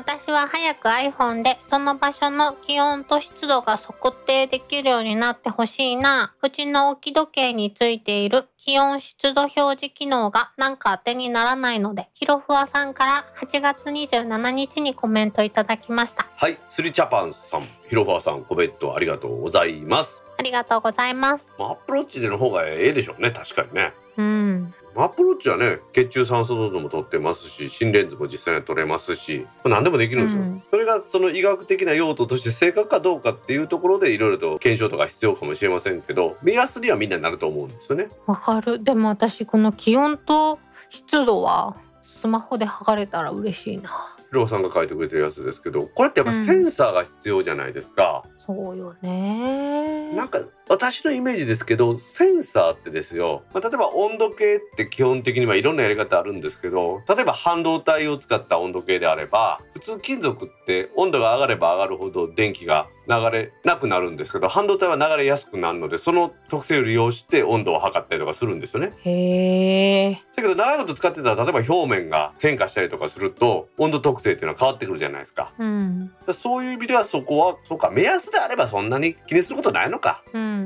S1: 私は早く iPhone でその場所の気温と湿度が測定できるようになってほしいな。うちの置き時計についている気温湿度表示機能がなんか当てにならないので、ひろふわさんから8月27日にコメントいただきました。
S2: う。はいスリチャパンさんヒロファーさんコメントありがとうございます。
S1: ありがとうございます。
S2: まあアップローチでの方がええでしょうね確かにね。
S1: うん。
S2: アップローチはね血中酸素濃度も取ってますし心電図も実際に取れますし、まあ、何でもできるんですよ、
S1: うん。
S2: それがその医学的な用途として正確かどうかっていうところでいろいろと検証とか必要かもしれませんけど目安にはみんななると思うんですよね。
S1: わかる。でも私この気温と湿度はスマホで測れたら嬉しいな。
S2: ヒロさんが書いてくれてるやつですけどこれってやっぱセンサーが必要じゃないですか、
S1: そうよね。
S2: なんか私のイメージですけどセンサーってですよ、まあ、例えば温度計って基本的にはいろんなやり方あるんですけど例えば半導体を使った温度計であれば普通金属って温度が上がれば上がるほど電気が流れなくなるんですけど半導体は流れやすくなるのでその特性を利用して温度を測ったりとかするんですよね。
S1: へえ
S2: だけど長いこと使ってたら例えば表面が変化したりとかすると温度特性っていうのは変わってくるじゃないですか。
S1: うん
S2: そういう意味ではそこはそうか目安であればそんなに気にすることないのか。
S1: うん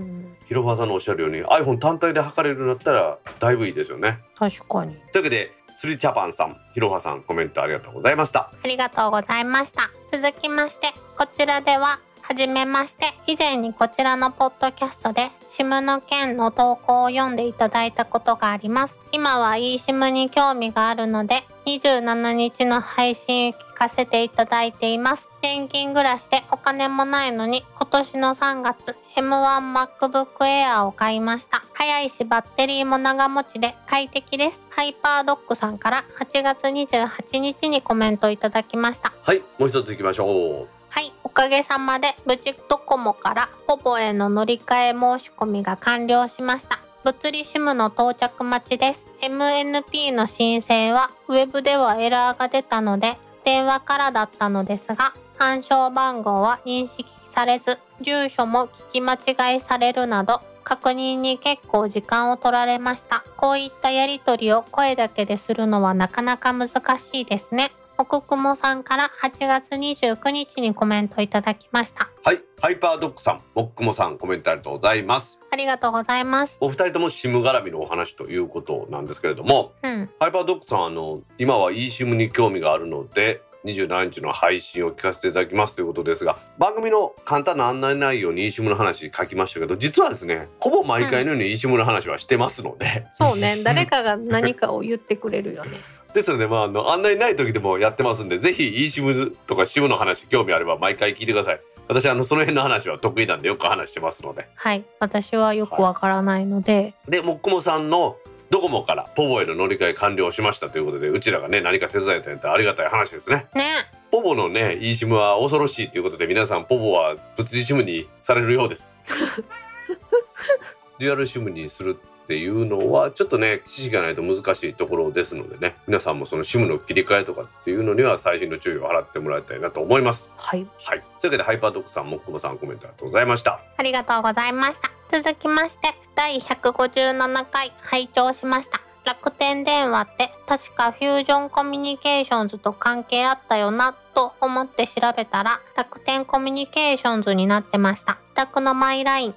S2: 広場さんのおっしゃるように iPhone 単体で測れるようになったらだいぶいいですよね。
S1: 確かに。
S2: というわけでスリチャパンさん、ひろはさんコメントありがとうございました。
S1: ありがとうございました。続きましてこちらでははじめまして。以前にこちらのポッドキャストで SIM の件の投稿を読んでいただいたことがあります。今は eSIM に興味があるので27日の配信聞かせていただいています現金暮らしでお金もないのに今年の3月 M1MacBook Air を買いました早いしバッテリーも長持ちで快適ですハイパードッグさんから8月28日にコメントいただきました
S2: はい、もう一つ行きましょう。
S1: はい、おかげさまで無事ドコモからポポへの乗り換え申し込みが完了しました。物理 SIM の到着待ちです。MNP の申請はウェブではエラーが出たので電話からだったのですが暗証番号は認識されず住所も聞き間違いされるなど確認に結構時間を取られました。こういったやり取りを声だけでするのはなかなか難しいですね。奥雲さんから8月29日にコメントいただきました。
S2: はい、ハイパードッグさん、モックモさんコメントありがとうございます。
S1: ありがとうございます。
S2: お二人とも SIM 絡みのお話ということなんですけれども、
S1: うん、
S2: ハイパードッグさんあの今は eSIM に興味があるので。27日の配信を聞かせていただきますということですが番組の簡単な案内内容に eSIM の話書きましたけど実はですねほぼ毎回のように eSIM の話はしてますので、
S1: そうね、誰かが何かを言ってくれるよね。
S2: ですので、まあ、あの案内ない時でもやってますんでぜひ eSIM とか SIM の話興味あれば毎回聞いてください。私あのその辺の話は得意なんでよく話してますので。
S1: はい、私はよくわからないので、
S2: でもっくもさんのドコモからポボへの乗り換え完了しましたということでうちらがね何か手伝えたんやったらありがたい話ですね。
S1: ね、
S2: ポボのね eSIM は恐ろしいということで皆さんポボは物理 SIM にされるようです。デュアル SIM にするっていうのはちょっとね知識がないと難しいところですのでね皆さんもその SIM の切り替えとかっていうのには細心の注意を払ってもらいたいなと思います
S1: はい、
S2: はいというわけでハイパードッグさんもっくもさんコメントありがとうございました
S1: ありがとうございました。続きまして、第157回拝聴しました。楽天電話って確かフュージョンコミュニケーションズと関係あったよなと思って調べたら楽天コミュニケーションズになってました。自宅のマイライン、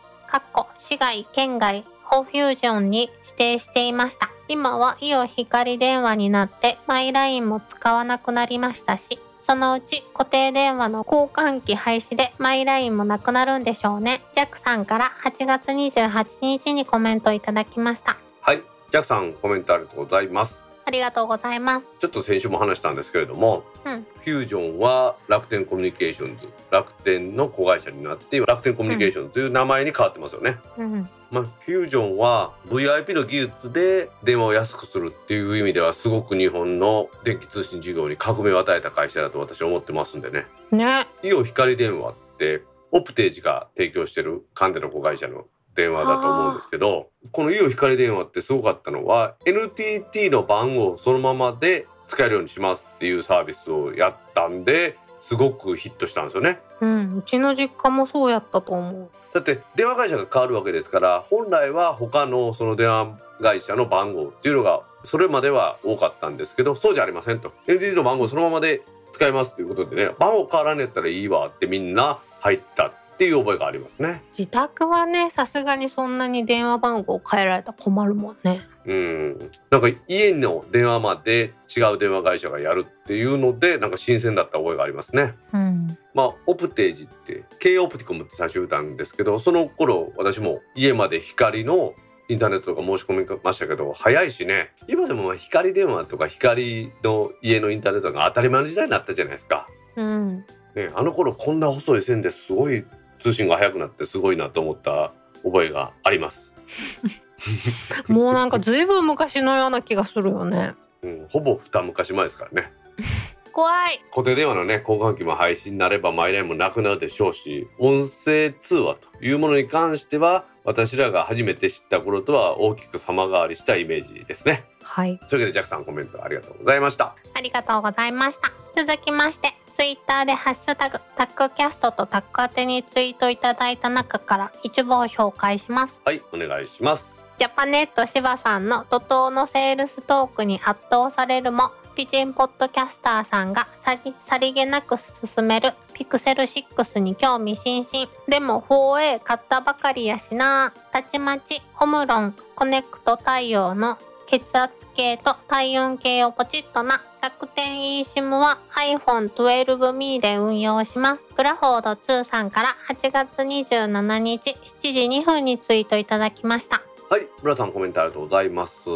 S1: 市外、県外、をフュージョンに指定していました。今はイオ光電話になってマイラインも使わなくなりましたし、そのうち固定電話の交換機廃止でマイラインもなくなるんでしょうね。ジャックさんから8月28日にコメントいただきました。
S2: はいジャックさんコメントありがとうございます
S1: ありがとうございます。
S2: ちょっと先週も話したんですけれども、
S1: うん
S2: フュージョンは楽天コミュニケーションズ楽天の子会社になって今楽天コミュニケーションズという名前に変わってますよね、
S1: うん、
S2: まあ、フュージョンは VIP の技術で電話を安くするっていう意味ではすごく日本の電気通信事業に革命を与えた会社だと私は思ってますんでね。
S1: ね、
S2: イオ光電話ってオプテージが提供してる関電の子会社の電話だと思うんですけどこのイオ光電話ってすごかったのは NTT の番号をそのままで使えるようにしますっていうサービスをやったんですごくヒットしたんですよね。
S1: うん、うちの実家もそうやったと思う。
S2: だって電話会社が変わるわけですから本来は他のその電話会社の番号っていうのがそれまでは多かったんですけどそうじゃありませんと NTT の番号そのままで使えますということでね番号変わらんやったらいいわってみんな入ったっていう覚えがありますね。
S1: 自宅はね、さすがにそんなに電話番号変えられたら困るもんね。
S2: うんなんか家の電話まで違う電話会社がやるっていうのでなんか新鮮だった覚えがありますね。
S1: うん、
S2: まあ、オプテージって K オプティコムって最初言ったんですけどその頃私も家まで光のインターネットとか申し込みましたけど早いしね今でもまあ光電話とか光の家のインターネットが当たり前の時代になったじゃないですか。
S1: うん、
S2: ね、あの頃こんな細い線ですごい通信が速くなってすごいなと思った覚えがあります。
S1: もうなんかずいぶん昔のような気がするよね。
S2: うん、ほぼ二昔前ですからね。
S1: 怖い。
S2: 固定電話のね交換機も廃止になればマイラインもなくなるでしょうし音声通話というものに関しては私らが初めて知った頃とは大きく様変わりしたイメージですね。
S1: はい。
S2: というわけでジャックさんコメントありがとうございました。
S1: ありがとうございました。続きましてツイッターでハッシュタグタックキャストとタック宛てにツイートいただいた中から一部を紹介します。
S2: はいお願いします
S1: ジャパネット柴さんの怒涛のセールストークに圧倒されるも美人ポッドキャスターさんがさりさりげなく進めるピクセル6に興味津々。でも 4A 買ったばかりやしな。たちまちホムロンコネクト対応の血圧計と体温計をポチッとな楽天 eSIM は iPhone12 mini で運用します。ブラフォード2さんから8月27日7時2分にツイートいただきました。
S2: はいブラさんコメントありがとうございます。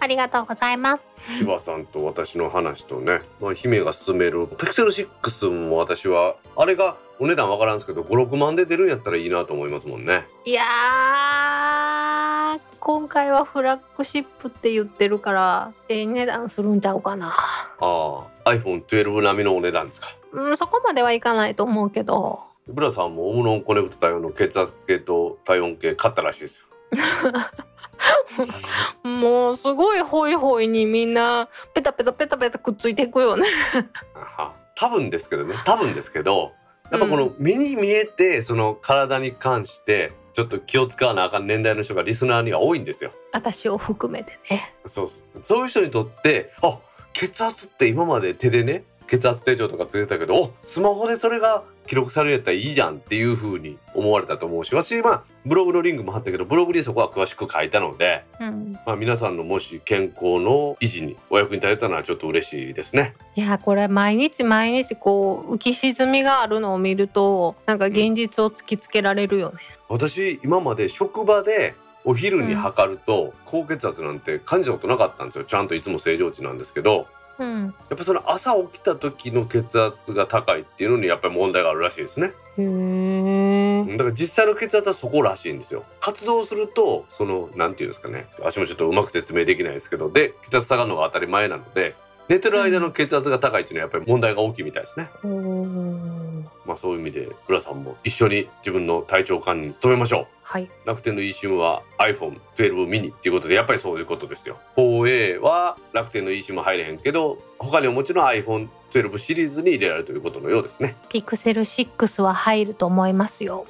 S1: ありがとうございます。
S2: 柴さんと私の話とね、まあ、姫が勧めるピクセル6も私はあれがお値段わからんすけど56万で出るんやったらいいなと思いますもんね。
S1: いやー今回はフラッグシップって言ってるからええ値段するんちゃうかな。
S2: ああ iPhone12 並みのお値段ですか。
S1: うんそこまではいかないと思うけど。
S2: ブラさんもオムロンコネクト対応の血圧計と体温計買ったらしいですよ
S1: もうすごいホイホイにみんなペタペタペタペタくっついていくよね。
S2: は多分ですけどね。多分ですけどやっぱこの目に見えてその体に関してちょっと気を使わなあかん年代の人がリスナーには多いんですよ。
S1: 私を含めてね。
S2: そうそういう人にとってあ血圧って今まで手でね血圧手帳とかつけてたけどおスマホでそれが記録されるやったらいいじゃんっていう風に思われたと思うし私まあブログのリンクも貼ったけどブログにそこは詳しく書いたので、
S1: うん。
S2: まあ、皆さんのもし健康の維持にお役に立てたのはちょっと嬉しいですね。
S1: いやこれ毎日毎日こう浮き沈みがあるのを見るとなんか現実を突きつけられるよね。
S2: 私今まで職場でお昼に測ると高血圧なんて感じたことなかったんですよ。ちゃんといつも正常値なんですけど
S1: うん。
S2: やっぱその朝起きた時の血圧が高いっていうのにやっぱり問題があるらしいですね。だから実際の血圧はそこらしいんですよ。活動するとそのなんていうんですかね。私もちょっとうまく説明できないですけどで血圧下がるのが当たり前なので寝てる間の血圧が高いっていうのはやっぱり問題が大きいみたいですね。
S1: おー
S2: まあそういう意味で浦さんも一緒に自分の体調管理に努めましょう。
S1: はい。
S2: 楽天の eSIM は iPhone12 mini っていうことでやっぱりそういうことですよ。4A は楽天の eSIM 入れへんけど他にももちろん iPhone12 シリーズに入れられるということのようですね。
S1: ピクセル6は入ると思いますよ。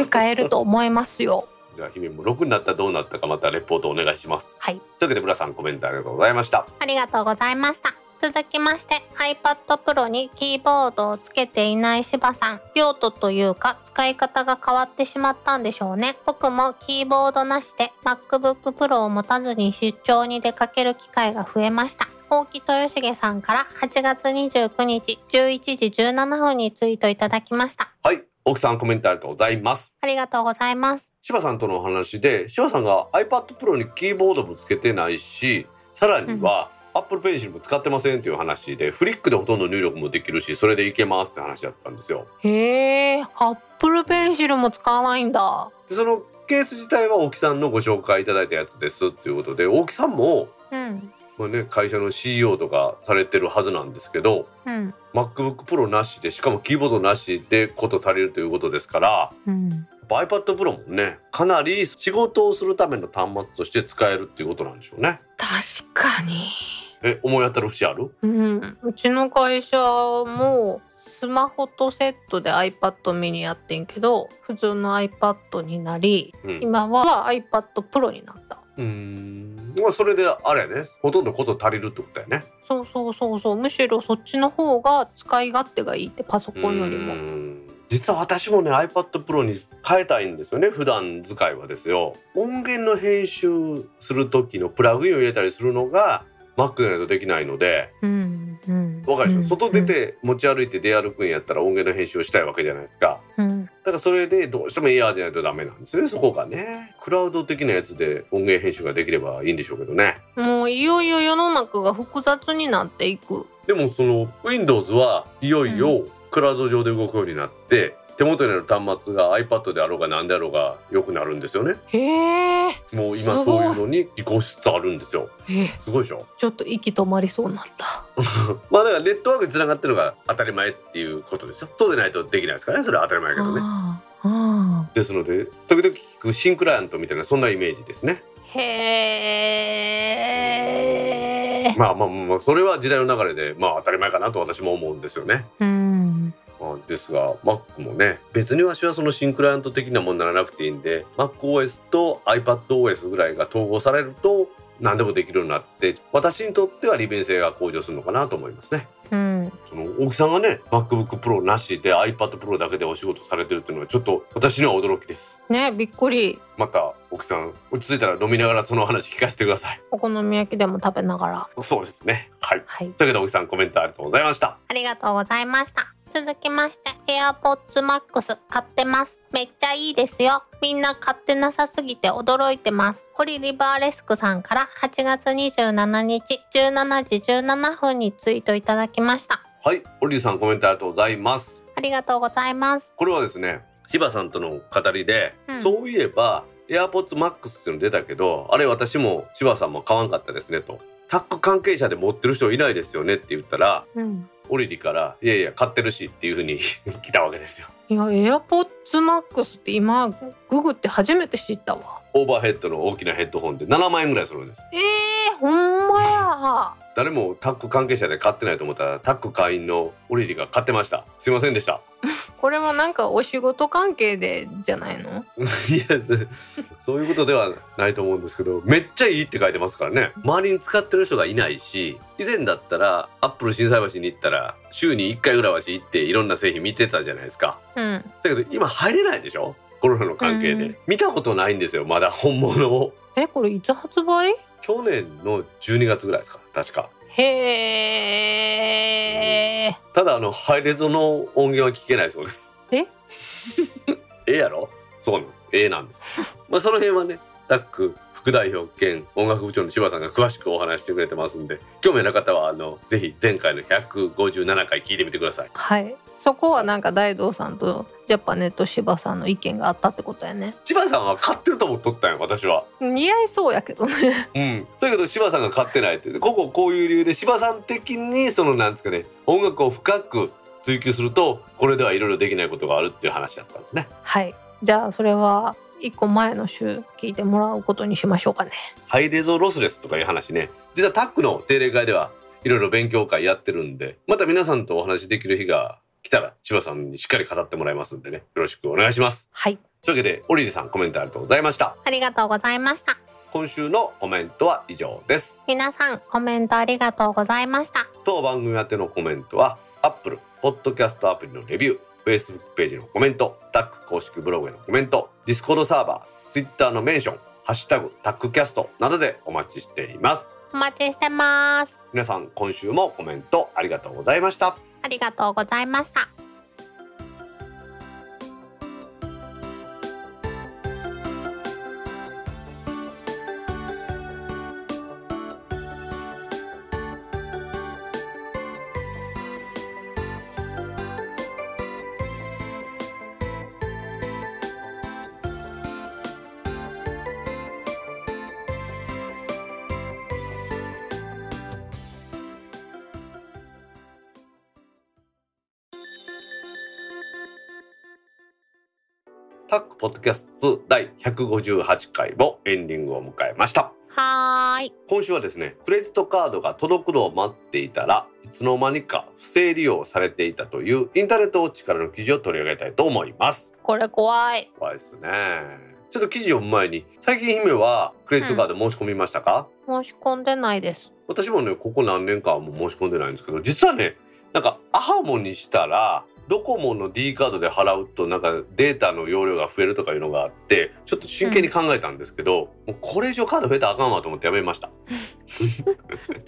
S1: 使えると思いますよ。
S2: じゃあ姫も6になったらどうなったかまたレポートお願いします。
S1: はい。
S2: というわけで村さんコメントありがとうございました。
S1: ありがとうございました続きまして iPad Pro にキーボードをつけていない柴さん。用途というか使い方が変わってしまったんでしょうね。僕もキーボードなしで MacBook Pro を持たずに出張に出かける機会が増えました。大木豊重さんから8月29日11時17分にツイートいただきました。
S2: はい奥さんコメントありがとうございます。
S1: ありがとうございます。
S2: 柴さんとのお話で柴さんが iPad Pro にキーボードもつけてないしさらには、Apple Pencil も使ってませんっていう話でフリックでほとんど入力もできるしそれでいけますって話だったんですよ。
S1: へえ Apple Pencil も使わないんだ。
S2: でそのケース自体は大木さんのご紹介いただいたやつですっていうことで大木さんも、
S1: うん。
S2: まあね、会社の CEO とかされてるはずなんですけど
S1: うん。
S2: MacBook Pro なしでしかもキーボードなしでこと足りるということですから
S1: うん。
S2: やっぱ iPad Pro もねかなり仕事をするための端末として使えるっていうことなんでしょうね。
S1: 確かに
S2: え思い当たる節ある？
S1: うん、うちの会社もスマホとセットで iPad mini やってんけど普通の iPad になり
S2: うん。
S1: 今は iPad Pro になった。
S2: うーん。まあそれであれやね。ほとんどこと足りるってことやね。
S1: そうそうそうそう。むしろそっちの方が使い勝手がいいってパソコンよりも。
S2: 実は私もね iPad Pro に変えたいんですよね。普段使いはですよ。音源の編集する時のプラグインを入れたりするのが Mac でないとできないので
S1: うんうん。
S2: わかるでしょ、
S1: うん
S2: 外出て持ち歩いて出歩くんやったら音源の編集をしたいわけじゃないですか。
S1: うん。
S2: だからそれでどうしてもエアーじゃないとダメなんですねそこがね。クラウド的なやつで音源編集ができればいいんでしょうけどね。
S1: もういよいよ世の中が複雑になっていく。
S2: でもその Windows はいよいよクラウド上で動くようになって手元にある端末が iPad であろうが何であろうが良くなるんですよね。
S1: へえ
S2: もう今そういうのに移行しつつあるんですよ。
S1: え
S2: すごいでしょ？
S1: ちょっと息止まりそうになった。
S2: まあだからネットワークにつながってるのが当たり前っていうことですよそうでないとできないですからね？それは当たり前やけどね。ですので時々聞く新クライアントみたいなそんなイメージですね。
S1: ー。へえ
S2: まあまあまあそれは時代の流れでまあ当たり前かなと私も思うんですよね。
S1: うん。
S2: まあですが Mac もね別にわしはその新クライアント的なもんならなくていいんで MacOS と iPadOS ぐらいが統合されると何でもできるようになって私にとっては利便性が向上するのかなと思いますね。
S1: うん。
S2: その大木さんがね MacBook Pro なしで iPad Pro だけでお仕事されてるっていうのはちょっと私には驚きです。
S1: ねびっくり。
S2: また大木さん落ち着いたら飲みながらその話聞かせてください。
S1: お好み焼きでも食べながら。
S2: そうですね。はい。
S1: はい。
S2: というわけで大木さんコメントありがとうございました。
S1: ありがとうございました。続きまして、AirPods Max 買ってます。めっちゃいいですよ。みんな買ってなさすぎて驚いてます。ホリリバーレスクさんから8月27日17時17分にツイートいただきました。
S2: はいオリーさんコメントありがとうございます
S1: ありがとうございます。
S2: これはですね柴さんとの語りで、
S1: うん
S2: そういえば AirPods Max っていうの出たけどあれ私も柴さんも買わんかったですねとタック関係者で持ってる人いないですよねって言ったら
S1: うん。
S2: オリリから「いやいや買ってるし」っていうふうに 来たわけですよ
S1: いや、AirPods Max って今、ググって初めて知ったわ。
S2: オーバーヘッドの大きなヘッドホンで7万円ぐらいするんです
S1: えー、ほんまや。
S2: 誰もタック関係者で買ってないと思ったらタック会員のオリリが買ってましたすいませんでした
S1: これはなんかお仕事関係でじゃないの？
S2: いやそそういうことではないと思うんですけどめっちゃいいって書いてますからね。周りに使ってる人がいないし以前だったらアップル心斎橋に行ったら週に1回ぐらいはし行っていろんな製品見てたじゃないですか。
S1: うん。
S2: だけど今入れないでしょ？コロナの関係で、
S1: うん。
S2: 見たことないんですよまだ本物を。
S1: え、これいつ発売？
S2: 去年の12月ぐらいですか確か
S1: へー。
S2: ただあのハイレゾの音源は聞けないそうです。
S1: え？
S2: ええやろ？そうなんですええなんです。まあその辺はねタック副代表兼音楽部長の柴さんが詳しくお話ししてくれてますんで興味ある方はあのぜひ前回の157回聞いてみてください。
S1: はい。そこはなんか大道さんとジャパネット柴さんの意見があったってことやね。
S2: 柴さんは買ってると思っとったんよ私は
S1: 似合いそうやけどね。
S2: うんだけど柴さんが買ってないってこここういう理由で柴さん的にそのなんですかね音楽を深く追求するとこれではいろいろできないことがあるっていう話だったんですね
S1: はい。じゃあそれは一個前の週聞いてもらうことにしましょうかね。
S2: ハイレゾロスレスとかいう話ね実はタックの定例会ではいろいろ勉強会やってるんでまた皆さんとお話しできる日が来たら千葉さんにしっかり語ってもらいますんでねよろしくお願いします
S1: はい。
S2: というわけでオリジさんコメントありがとうございました
S1: ありがとうございました。
S2: 今週のコメントは以上です
S1: 皆さんコメントありがとうございました。
S2: 当番組宛てのコメントは Apple ポッドキャストアプリのレビュー Facebook ページのコメントタック公式ブログへのコメント Discord サーバー Twitter のメンションハッシュタグタックキャストなどでお待ちしています
S1: お待ちしてます。
S2: 皆さん今週もコメントありがとうございました
S1: ありがとうございました。
S2: タックポッドキャスト第158回もエンディングを迎えました
S1: はーい。
S2: 今週はですねクレジットカードが届くのを待っていたらいつの間にか不正利用されていたというインターネットウォッチからの記事を取り上げたいと思います
S1: これ怖い。
S2: 怖いですねちょっと記事読む前に最近姫はクレジットカード申し込みましたか、
S1: 申し込んでないです。
S2: 私もねここ何年間はもう申し込んでないんですけど実はねなんかアハモにしたらドコモの D カードで払うとなんかデータの容量が増えるとかいうのがあってちょっと真剣に考えたんですけど、もうこれ以上カード増えたらあかんわと思ってやめました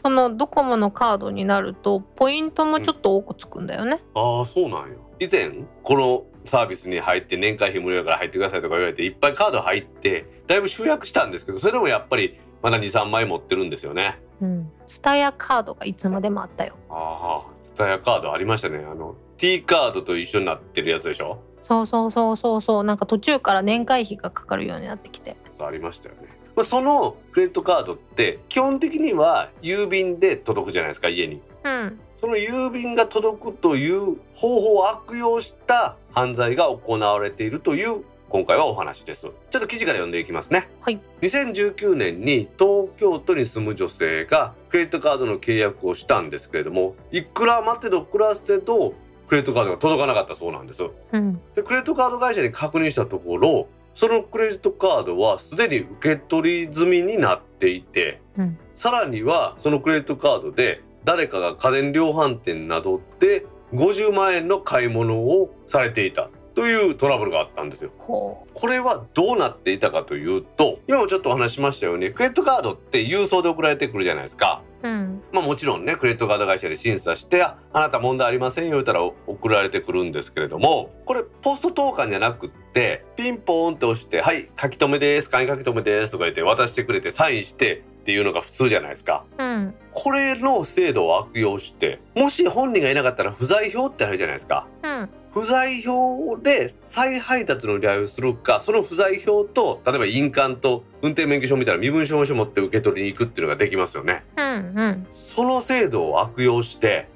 S1: そのドコモのカードになるとポイントもちょっと多くつくんだよね。
S2: ああそうなんや以前このサービスに入って年会費無料だから入ってくださいとか言われていっぱいカード入ってだいぶ集約したんですけどそれでもやっぱりまだ23枚持ってるんですよね
S1: うん。ツタヤカードがいつまでもあったよ。
S2: ああツタヤカードありましたねあの T カードと一緒になってるやつでしょ？
S1: そうそうそうそうそう。なんか途中から年会費がかかるようになってきて。
S2: そうありましたよね、まあ、そのクレジットカードって基本的には郵便で届くじゃないですか家に。
S1: うん。
S2: その郵便が届くという方法を悪用した犯罪が行われているという今回はお話です。ちょっと記事から読んでいきますね。
S1: はい。
S2: 2019年に東京都に住む女性がクレジットカードの契約をしたんですけれどもいくら待てど暮らせどクレジットカードが届かなかったそうなんです
S1: うん
S2: でクレジットカード会社に確認したところそのクレジットカードはすでに受け取り済みになっていて、
S1: うん
S2: さらにはそのクレジットカードで誰かが家電量販店などで50万円の買い物をされていたというトラブルがあったんですよ。
S1: ほ
S2: これはどうなっていたかというと今もちょっとお話ししましたようにクレジットカードって郵送で送られてくるじゃないですか。
S1: ううん
S2: まあもちろんねクレジットカード会社で審査してああなた問題ありませんよ言ったら送られてくるんですけれどもこれポスト投函じゃなくってピンポーンって押して「はい書き留めです簡易書き留めです」とか言って渡してくれてサインしてっていうのが普通じゃないですか。
S1: うん
S2: これの制度を悪用してもし本人がいなかったら不在票ってあるじゃないですか。
S1: うん
S2: 不在票で再配達の依頼をするかその不在票と例えば印鑑と運転免許証みたいな身分証明書持って受け取りに行くっていうのができますよね。
S1: うんうん
S2: その制度を悪用して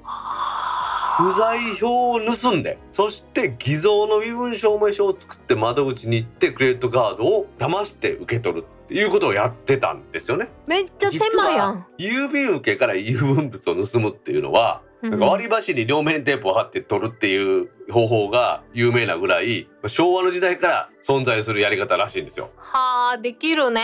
S2: 不在票を盗んでそして偽造の身分証明書を作って窓口に行ってクレジットカードを騙して受け取るっていうことをやってたんですよね。
S1: めっちゃ狭いやん
S2: 郵便受けから郵便物を盗むっていうのはなんか割り箸に両面テープを貼って取るっていう方法が有名なぐらい昭和の時代から存在するやり方らしいんですよ。
S1: はあできるね。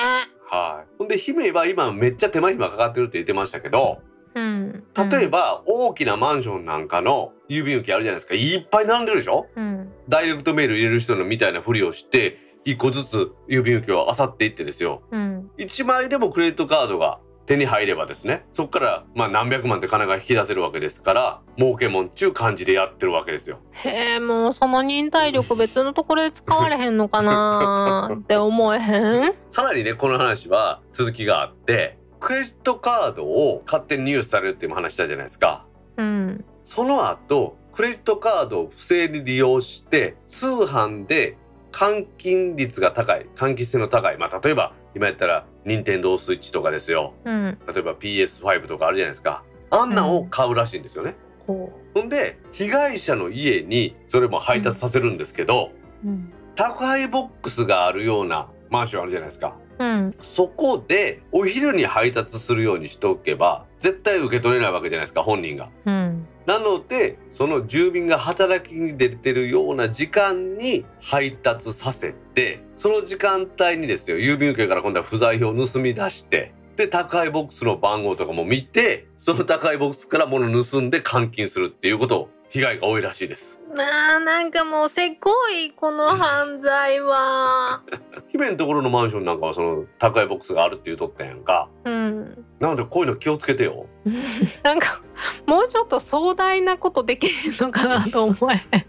S2: はい。ほんで姫は今めっちゃ手間暇かかってるって言ってましたけど
S1: うん。
S2: 例えば大きなマンションなんかの郵便受けあるじゃないですか。いっぱい並んでるでしょ？
S1: うん。
S2: ダイレクトメール入れる人のみたいなふりをして一個ずつ郵便受けを漁っていってですよ。
S1: うん。
S2: 1枚でもクレジットカードが手に入ればですねそこからまあ何百万って金が引き出せるわけですから儲けもんちゅう感じでやってるわけですよ。
S1: へえもうその忍耐力別のところで使われへんのかな って思えへん
S2: さらにねこの話は続きがあってクレジットカードを勝手に入手されるっていう話したじゃないですか。
S1: うん
S2: その後クレジットカードを不正に利用して通販で換金率が高い換金性の高い。まあ例えば今やったら任天堂スイッチとかですよ。
S1: うん。
S2: 例えば PS5 とかあるじゃないですか。あんなんを買うらしいんですよね、
S1: ほ
S2: ほんで被害者の家にそれも配達させるんですけど、
S1: ううん。
S2: 宅配ボックスがあるようなマンションあるじゃないですか。
S1: うん。
S2: そこでお昼に配達するようにしておけば絶対受け取れないわけじゃないですか本人が。
S1: うん
S2: なのでその住民が働きに出てるような時間に配達させてその時間帯にですよ郵便受けから今度は不在票を盗み出してで宅配ボックスの番号とかも見てその宅配ボックスから物を盗んで換金するっていうことを被害が多いらしいです。
S1: なあなんかもうせこいこの犯罪は
S2: 姫のところのマンションなんかはその宅配ボックスがあるって言うとったんやんか。
S1: うん
S2: なのでこういうの気をつけてよ。
S1: なんかもうちょっと壮大なことできるのかなと思え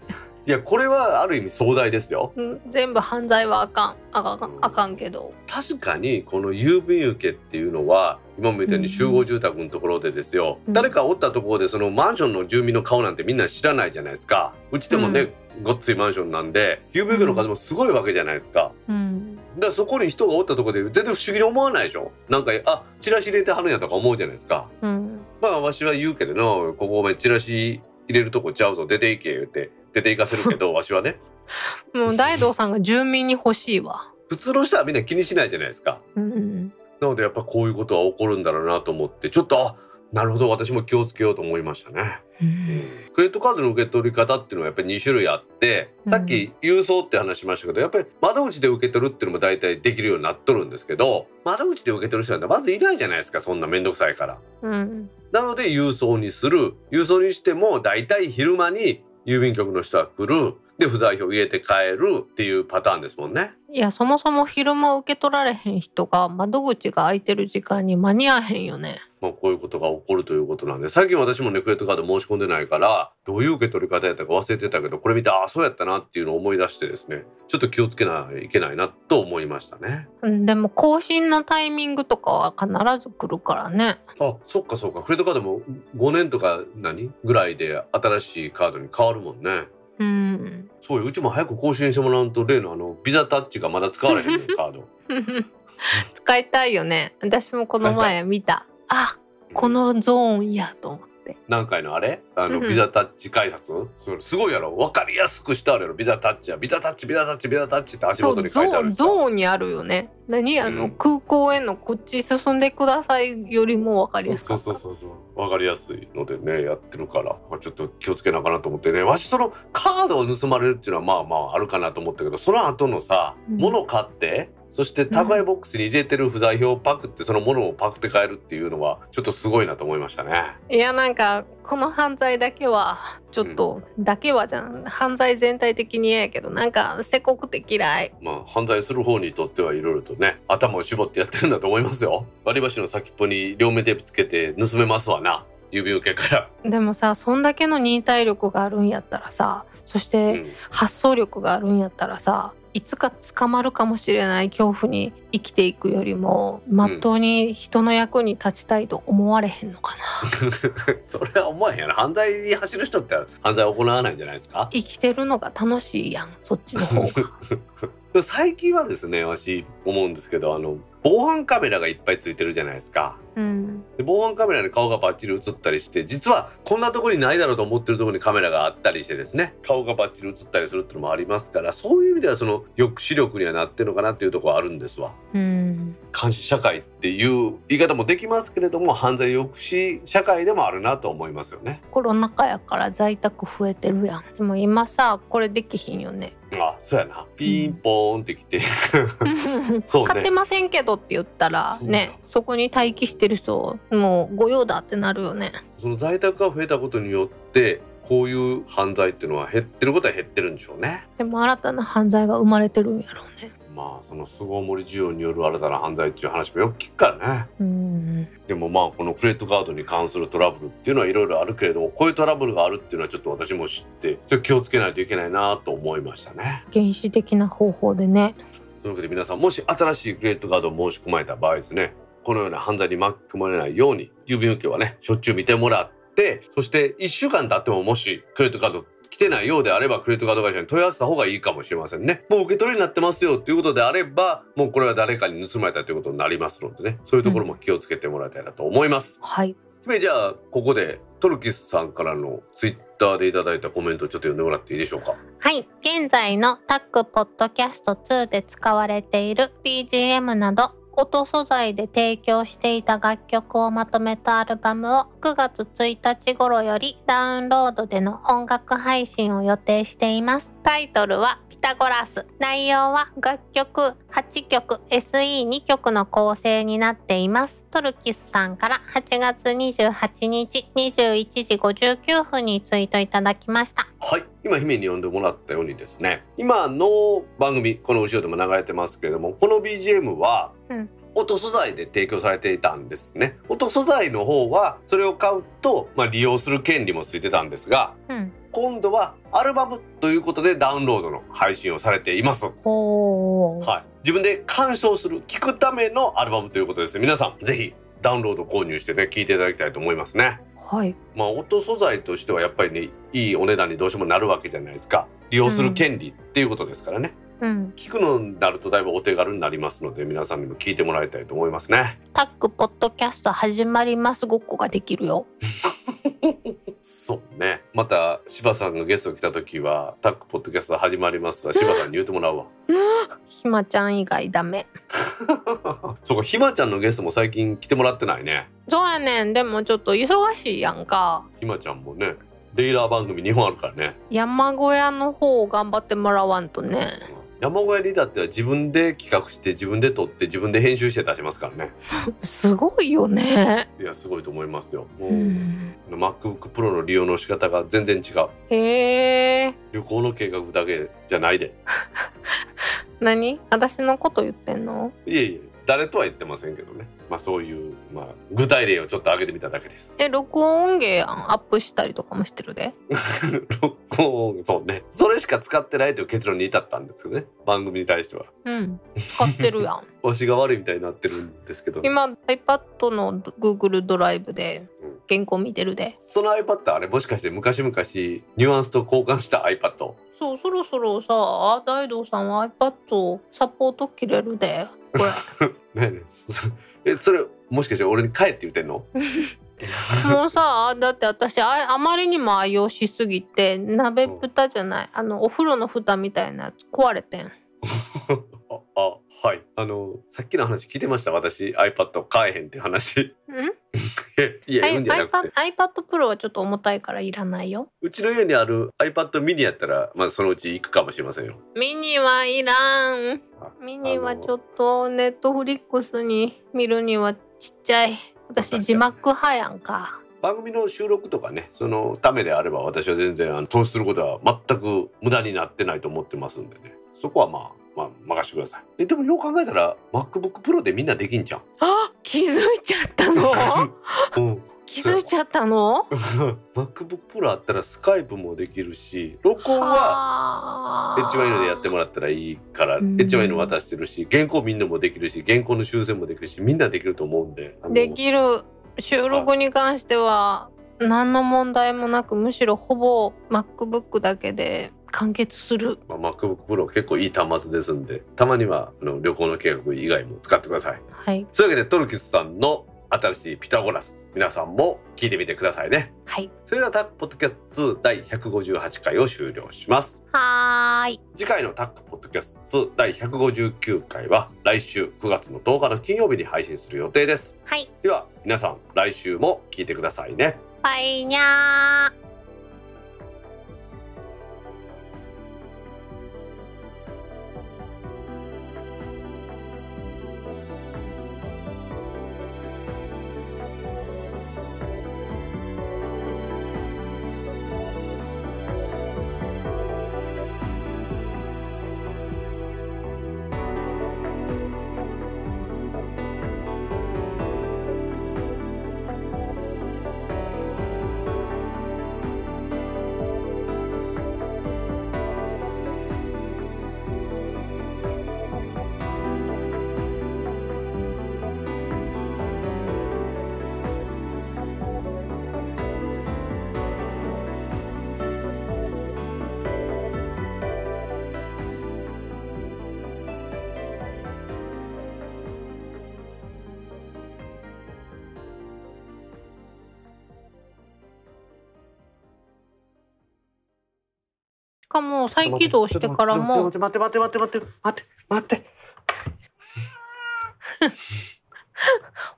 S2: いやこれはある意味壮大ですよ。
S1: うん全部犯罪はあかん。あかんあかんけど。
S2: 確かにこの郵便受けっていうのは今も言ったように集合住宅のところでですよ、
S1: うん。
S2: 誰かおったところでそのマンションの住民の顔なんてみんな知らないじゃないですか。うちでもね、ごっついマンションなんで郵便受けの数もすごいわけじゃないですか。
S1: うん。
S2: だからそこに人がおったところで全然不思議に思わないでしょ。なんかあチラシ入れてはるんやとか思うじゃないですか。
S1: うん。
S2: まあわしは言うけどなここお前チラシ入れるとこちゃうぞ。出ていけ言って。出ていかせるけど わしはね。
S1: もう大道さんが住民に欲しいわ。
S2: 普通の人はみんな気にしないじゃないですか。
S1: うん
S2: なのでやっぱこういうことは起こるんだろうなと思ってちょっとあなるほど私も気をつけようと思いましたね、クレジットカードの受け取り方っていうのはやっぱり2種類あって
S1: うん。
S2: さっき郵送って話しましたけどやっぱり窓口で受け取るっていうのも大体できるようになっとるんですけど窓口で受け取る人なんてまずいないじゃないですかそんな面倒くさいから。
S1: うん
S2: なので郵送にする。郵送にしても大体昼間に郵便局の人は来る。で不在票入れて帰るっていうパターンですもんね。
S1: いやそもそも昼間受け取られへん人が窓口が空いてる時間に間に合わへんよね
S2: まあ、こういうことが起こるということなんで最近私もねクレジットカード申し込んでないからどういう受け取り方やったか忘れてたけどこれ見てああそうやったなっていうのを思い出してですねちょっと気をつけないといけないなと思いましたね。
S1: うんでも更新のタイミングとかは必ず来るからね
S2: あそっかそっかクレジットカードも5年とか何ぐらいで新しいカードに変わるもんね。
S1: うん。
S2: そうよ。うちも早く更新してもらうと例のあのビザタッチがまだ使われへんねんカード。
S1: 使いたいよね。私もこの前見た。あこのゾーンやと思って
S2: 何回のあれ？あの
S1: うんうん。
S2: ビザタッチ改札？すごいやろ？分かりやすくしてあるやろ。ビザタッチやビザタッチビザタッチビザタッチって足元に書いてあるさ
S1: ゾーンにあるよね。何？あの、
S2: うん。
S1: 空港へのこっち進んでくださいよりも分かりやす
S2: そうそうそうそう。分かりやすいのでねやってるから。ちょっと気をつけなあかなと思って。ねわしそのカードを盗まれるっていうのはまあまああるかなと思ったけどその後のさ、
S1: うん。
S2: 物買ってそして宅配ボックスに入れてる不在票をパクってその物をパクって帰るっていうのはちょっとすごいなと思いましたね。
S1: いやなんかこの犯罪だけはちょっと、だけはじゃん犯罪全体的に嫌やけどなんかせこくて嫌い
S2: まあ犯罪する方にとってはいろいろとね頭を絞ってやってるんだと思いますよ。割り箸の先っぽに両面テープつけて盗めますわな指受けから。
S1: でもさそんだけの忍耐力があるんやったらさそして、
S2: うん
S1: 発想力があるんやったらさいつか捕まるかもしれない恐怖に生きていくよりもまっとうに人の役に立ちたいと思われへんのかな、
S2: それは思わへんやろ犯罪に走る人って犯罪を行わないんじゃないですか？
S1: 生きてるのが楽しいやんそっちの方が。
S2: 最近はですね私思うんですけどあの防犯カメラがいっぱいついてるじゃないですか
S1: うん。
S2: で防犯カメラに顔がバッチリ映ったりして実はこんなところにないだろうと思ってるところにカメラがあったりしてですね顔がバッチリ映ったりするっていうのもありますからそういう意味ではその抑止力にはなってるのかなっていうところはあるんですわ。
S1: うん。
S2: 監視社会っていう言い方もできますけれども犯罪抑止社会でもあるなと思いますよね。
S1: コロナ禍やから在宅増えてるやん。でも今さこれできひんよね。
S2: あそうやな。ピンポーンってきて、そうね。
S1: 買ってませんけどって言ったらねそこに待機してる人もう御用だってなるよね
S2: その在宅が増えたことによってこういう犯罪っていうのは減ってることは減ってるんでしょうね。
S1: でも新たな犯罪が生まれてるんやろうね
S2: まあその巣ごもり需要による新たな犯罪っていう話もよく聞くからね。
S1: うん
S2: でもまあこのクレジットカードに関するトラブルっていうのはいろいろあるけれどもこういうトラブルがあるっていうのはちょっと私も知ってそれ気をつけないといけないなと思いましたね。
S1: 原始的な方法でね
S2: そのわけで皆さんもし新しいクレジットカードを申し込まれた場合ですねこのような犯罪に巻き込まれないように郵便受けはねしょっちゅう見てもらってそして1週間経ってももしクレジットカード来てないようであればクレジットカード会社に問い合わせた方がいいかもしれませんね。もう受け取りになってますよっていうことであればもうこれは誰かに盗まれたということになりますのでね。そういうところも気をつけてもらいたいなと思います、
S1: はい。
S2: 姫じゃあここでトルキスさんからのツイッターでいただいたコメントをちょっと読んでもらっていいでしょうか？
S1: はい。現在のタックポッドキャスト2で使われている BGM など音素材で提供していた楽曲をまとめたアルバムを9月1日頃よりダウンロードでの音楽配信を予定しています。タイトルはピタゴラス。内容は楽曲8曲 SE2 曲の構成になっています。トルキスさんから8月28日21時59分にツイートいただきました。
S2: はい。今姫に読んでもらったようにですね。今の番組この後ろでも流れてますけれどもこの BGM は、
S1: うん
S2: 音素材で提供されていたんですね。音素材の方はそれを買うと、まあ、利用する権利もついてたんですが
S1: うん。
S2: 今度はアルバムということでダウンロードの配信をされています。はい、自分で鑑賞する聞くためのアルバムということですね。皆さんぜひダウンロード購入してね聞いていただきたいと思いますね。
S1: はい。
S2: まあ音素材としてはやっぱりねいいお値段にどうしてもなるわけじゃないですか。利用する権利っていうことですからね、
S1: うん
S2: 聞くのになるとだいぶお手軽になりますので皆さんにも聞いてもらいたいと思いますね
S1: タックポッドキャスト始まりますごっこができるよ。
S2: そうねまた柴さんがゲスト来た時はタックポッドキャスト始まりますが柴さんに言うてもらうわ
S1: ひまちゃん以外ダメ。
S2: そうかひまちゃんのゲストも最近来てもらってないね
S1: そうやねん。でもちょっと忙しいやんか。
S2: ひまちゃんもねレイラー番組2本あるからね
S1: 山小屋の方を頑張ってもらわんとね。
S2: 山小屋に至っては自分で企画して自分で撮って自分で編集して出しますからね。
S1: すごいよね。
S2: いやすごいと思いますよ。もう、
S1: うん、
S2: MacBook Pro の利用の仕方が全然違う。
S1: へえ。
S2: 旅行の計画だけじゃないで。
S1: 何？私のこと言ってんの？
S2: いえいえ誰とは言ってませんけどねまあそういう、まあ、具体例をちょっと挙げてみただけです
S1: え、録音音源アップしたりとかもしてるで？
S2: 録音そうねそれしか使ってないという結論に至ったんですよね番組に対しては
S1: うん。使ってるやん。
S2: わしが悪いみたいになってるんですけど
S1: 今 iPad の Google ドライブで
S2: うん
S1: 原稿見てるで。
S2: その iPad あれもしかして昔々ニュアンスと交換した iPad
S1: そう、そろそろさ、大道さんは iPad サポート切れるで。これ。
S2: ね えねそれもしかして俺に帰って言ってんの？
S1: もうさだって私ああまりにも愛用しすぎて鍋蓋じゃないあのお風呂の蓋みたいなやつ壊れてん。
S2: ああはい。あのさっきの話聞いてました？私 iPad 買えへんって話。
S1: ん？
S2: いや言うんじゃなくて。
S1: iPad Pro はちょっと重たいからいらないよ。
S2: うちの家にある iPad mini やったらまあそのうち行くかもしれませんよ。
S1: ミニはいらん。
S2: あ
S1: ミニはちょっとネットフリックスに見るにはちっちゃい。私字幕派やんか。
S2: 番組の収録とかねそのためであれば私は全然あの投資することは全く無駄になってないと思ってますんでね。そこはまあまあ任してください。えでもよう考えたら MacBook Pro でみんなできんじゃん、
S1: あ気づいちゃったの？
S2: うん、
S1: 気づいちゃったの？
S2: MacBook Pro あったらスカイプもできるし録音は
S1: は
S2: H1N でやってもらったらいいから
S1: うん。
S2: H1N 渡してるし原稿みんなもできるし原稿の修正もできるしみんなできると思うんで。
S1: できる。収録に関しては何の問題もなくむしろほぼ MacBook だけで完結する。
S2: まあ、MacBook Pro 結構いい端末ですんでたまにはあの旅行の計画以外も使ってください。
S1: はい。
S2: そういうわけでトルキスさんの新しいピタゴラス皆さんも聞いてみてくださいね。
S1: はい。
S2: それではタックポッドキャスト2第158回を終了します。
S1: はーい。
S2: 次回のタックポッドキャスト2第159回は来週9月の10日の金曜日に配信する予定です。
S1: はい。
S2: では皆さん来週も聞いてくださいね。
S1: バイニャーかも再起動してからも。
S2: 待って待って待って待って待って待って待って。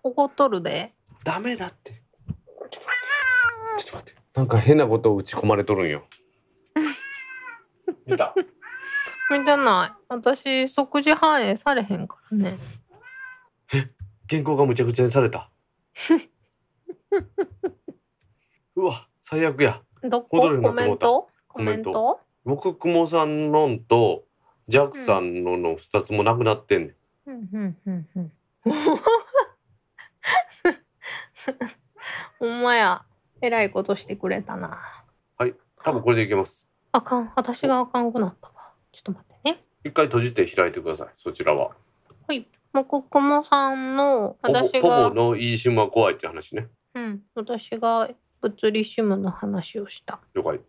S1: 怒っとるで。
S2: ダメだって。ちょっと待ってちょっと待って。なんか変なことを打ち込まれとるんよ。見た？
S1: 見てない。私即時反映されへんからね。
S2: 原稿がむちゃくちゃにされた？うわ最悪や。
S1: どこ？コメント？コ
S2: コメント。
S1: メント？
S2: 僕くもさんのんとジャックさんのの2つもなくなってんねん、
S1: うんうんうんうん。ほんまや。えらいことしてくれたな。
S2: 多分これでいけます。
S1: あかん。私があかんくなったわ。ちょっと待ってね。
S2: 一回閉じて開いてください。そちらは。
S1: はい。もこくもさんの
S2: ポボポ
S1: 私が
S2: ボの eSIM は怖いって話ね。
S1: うん。私が物理シムの話をした。
S2: 了解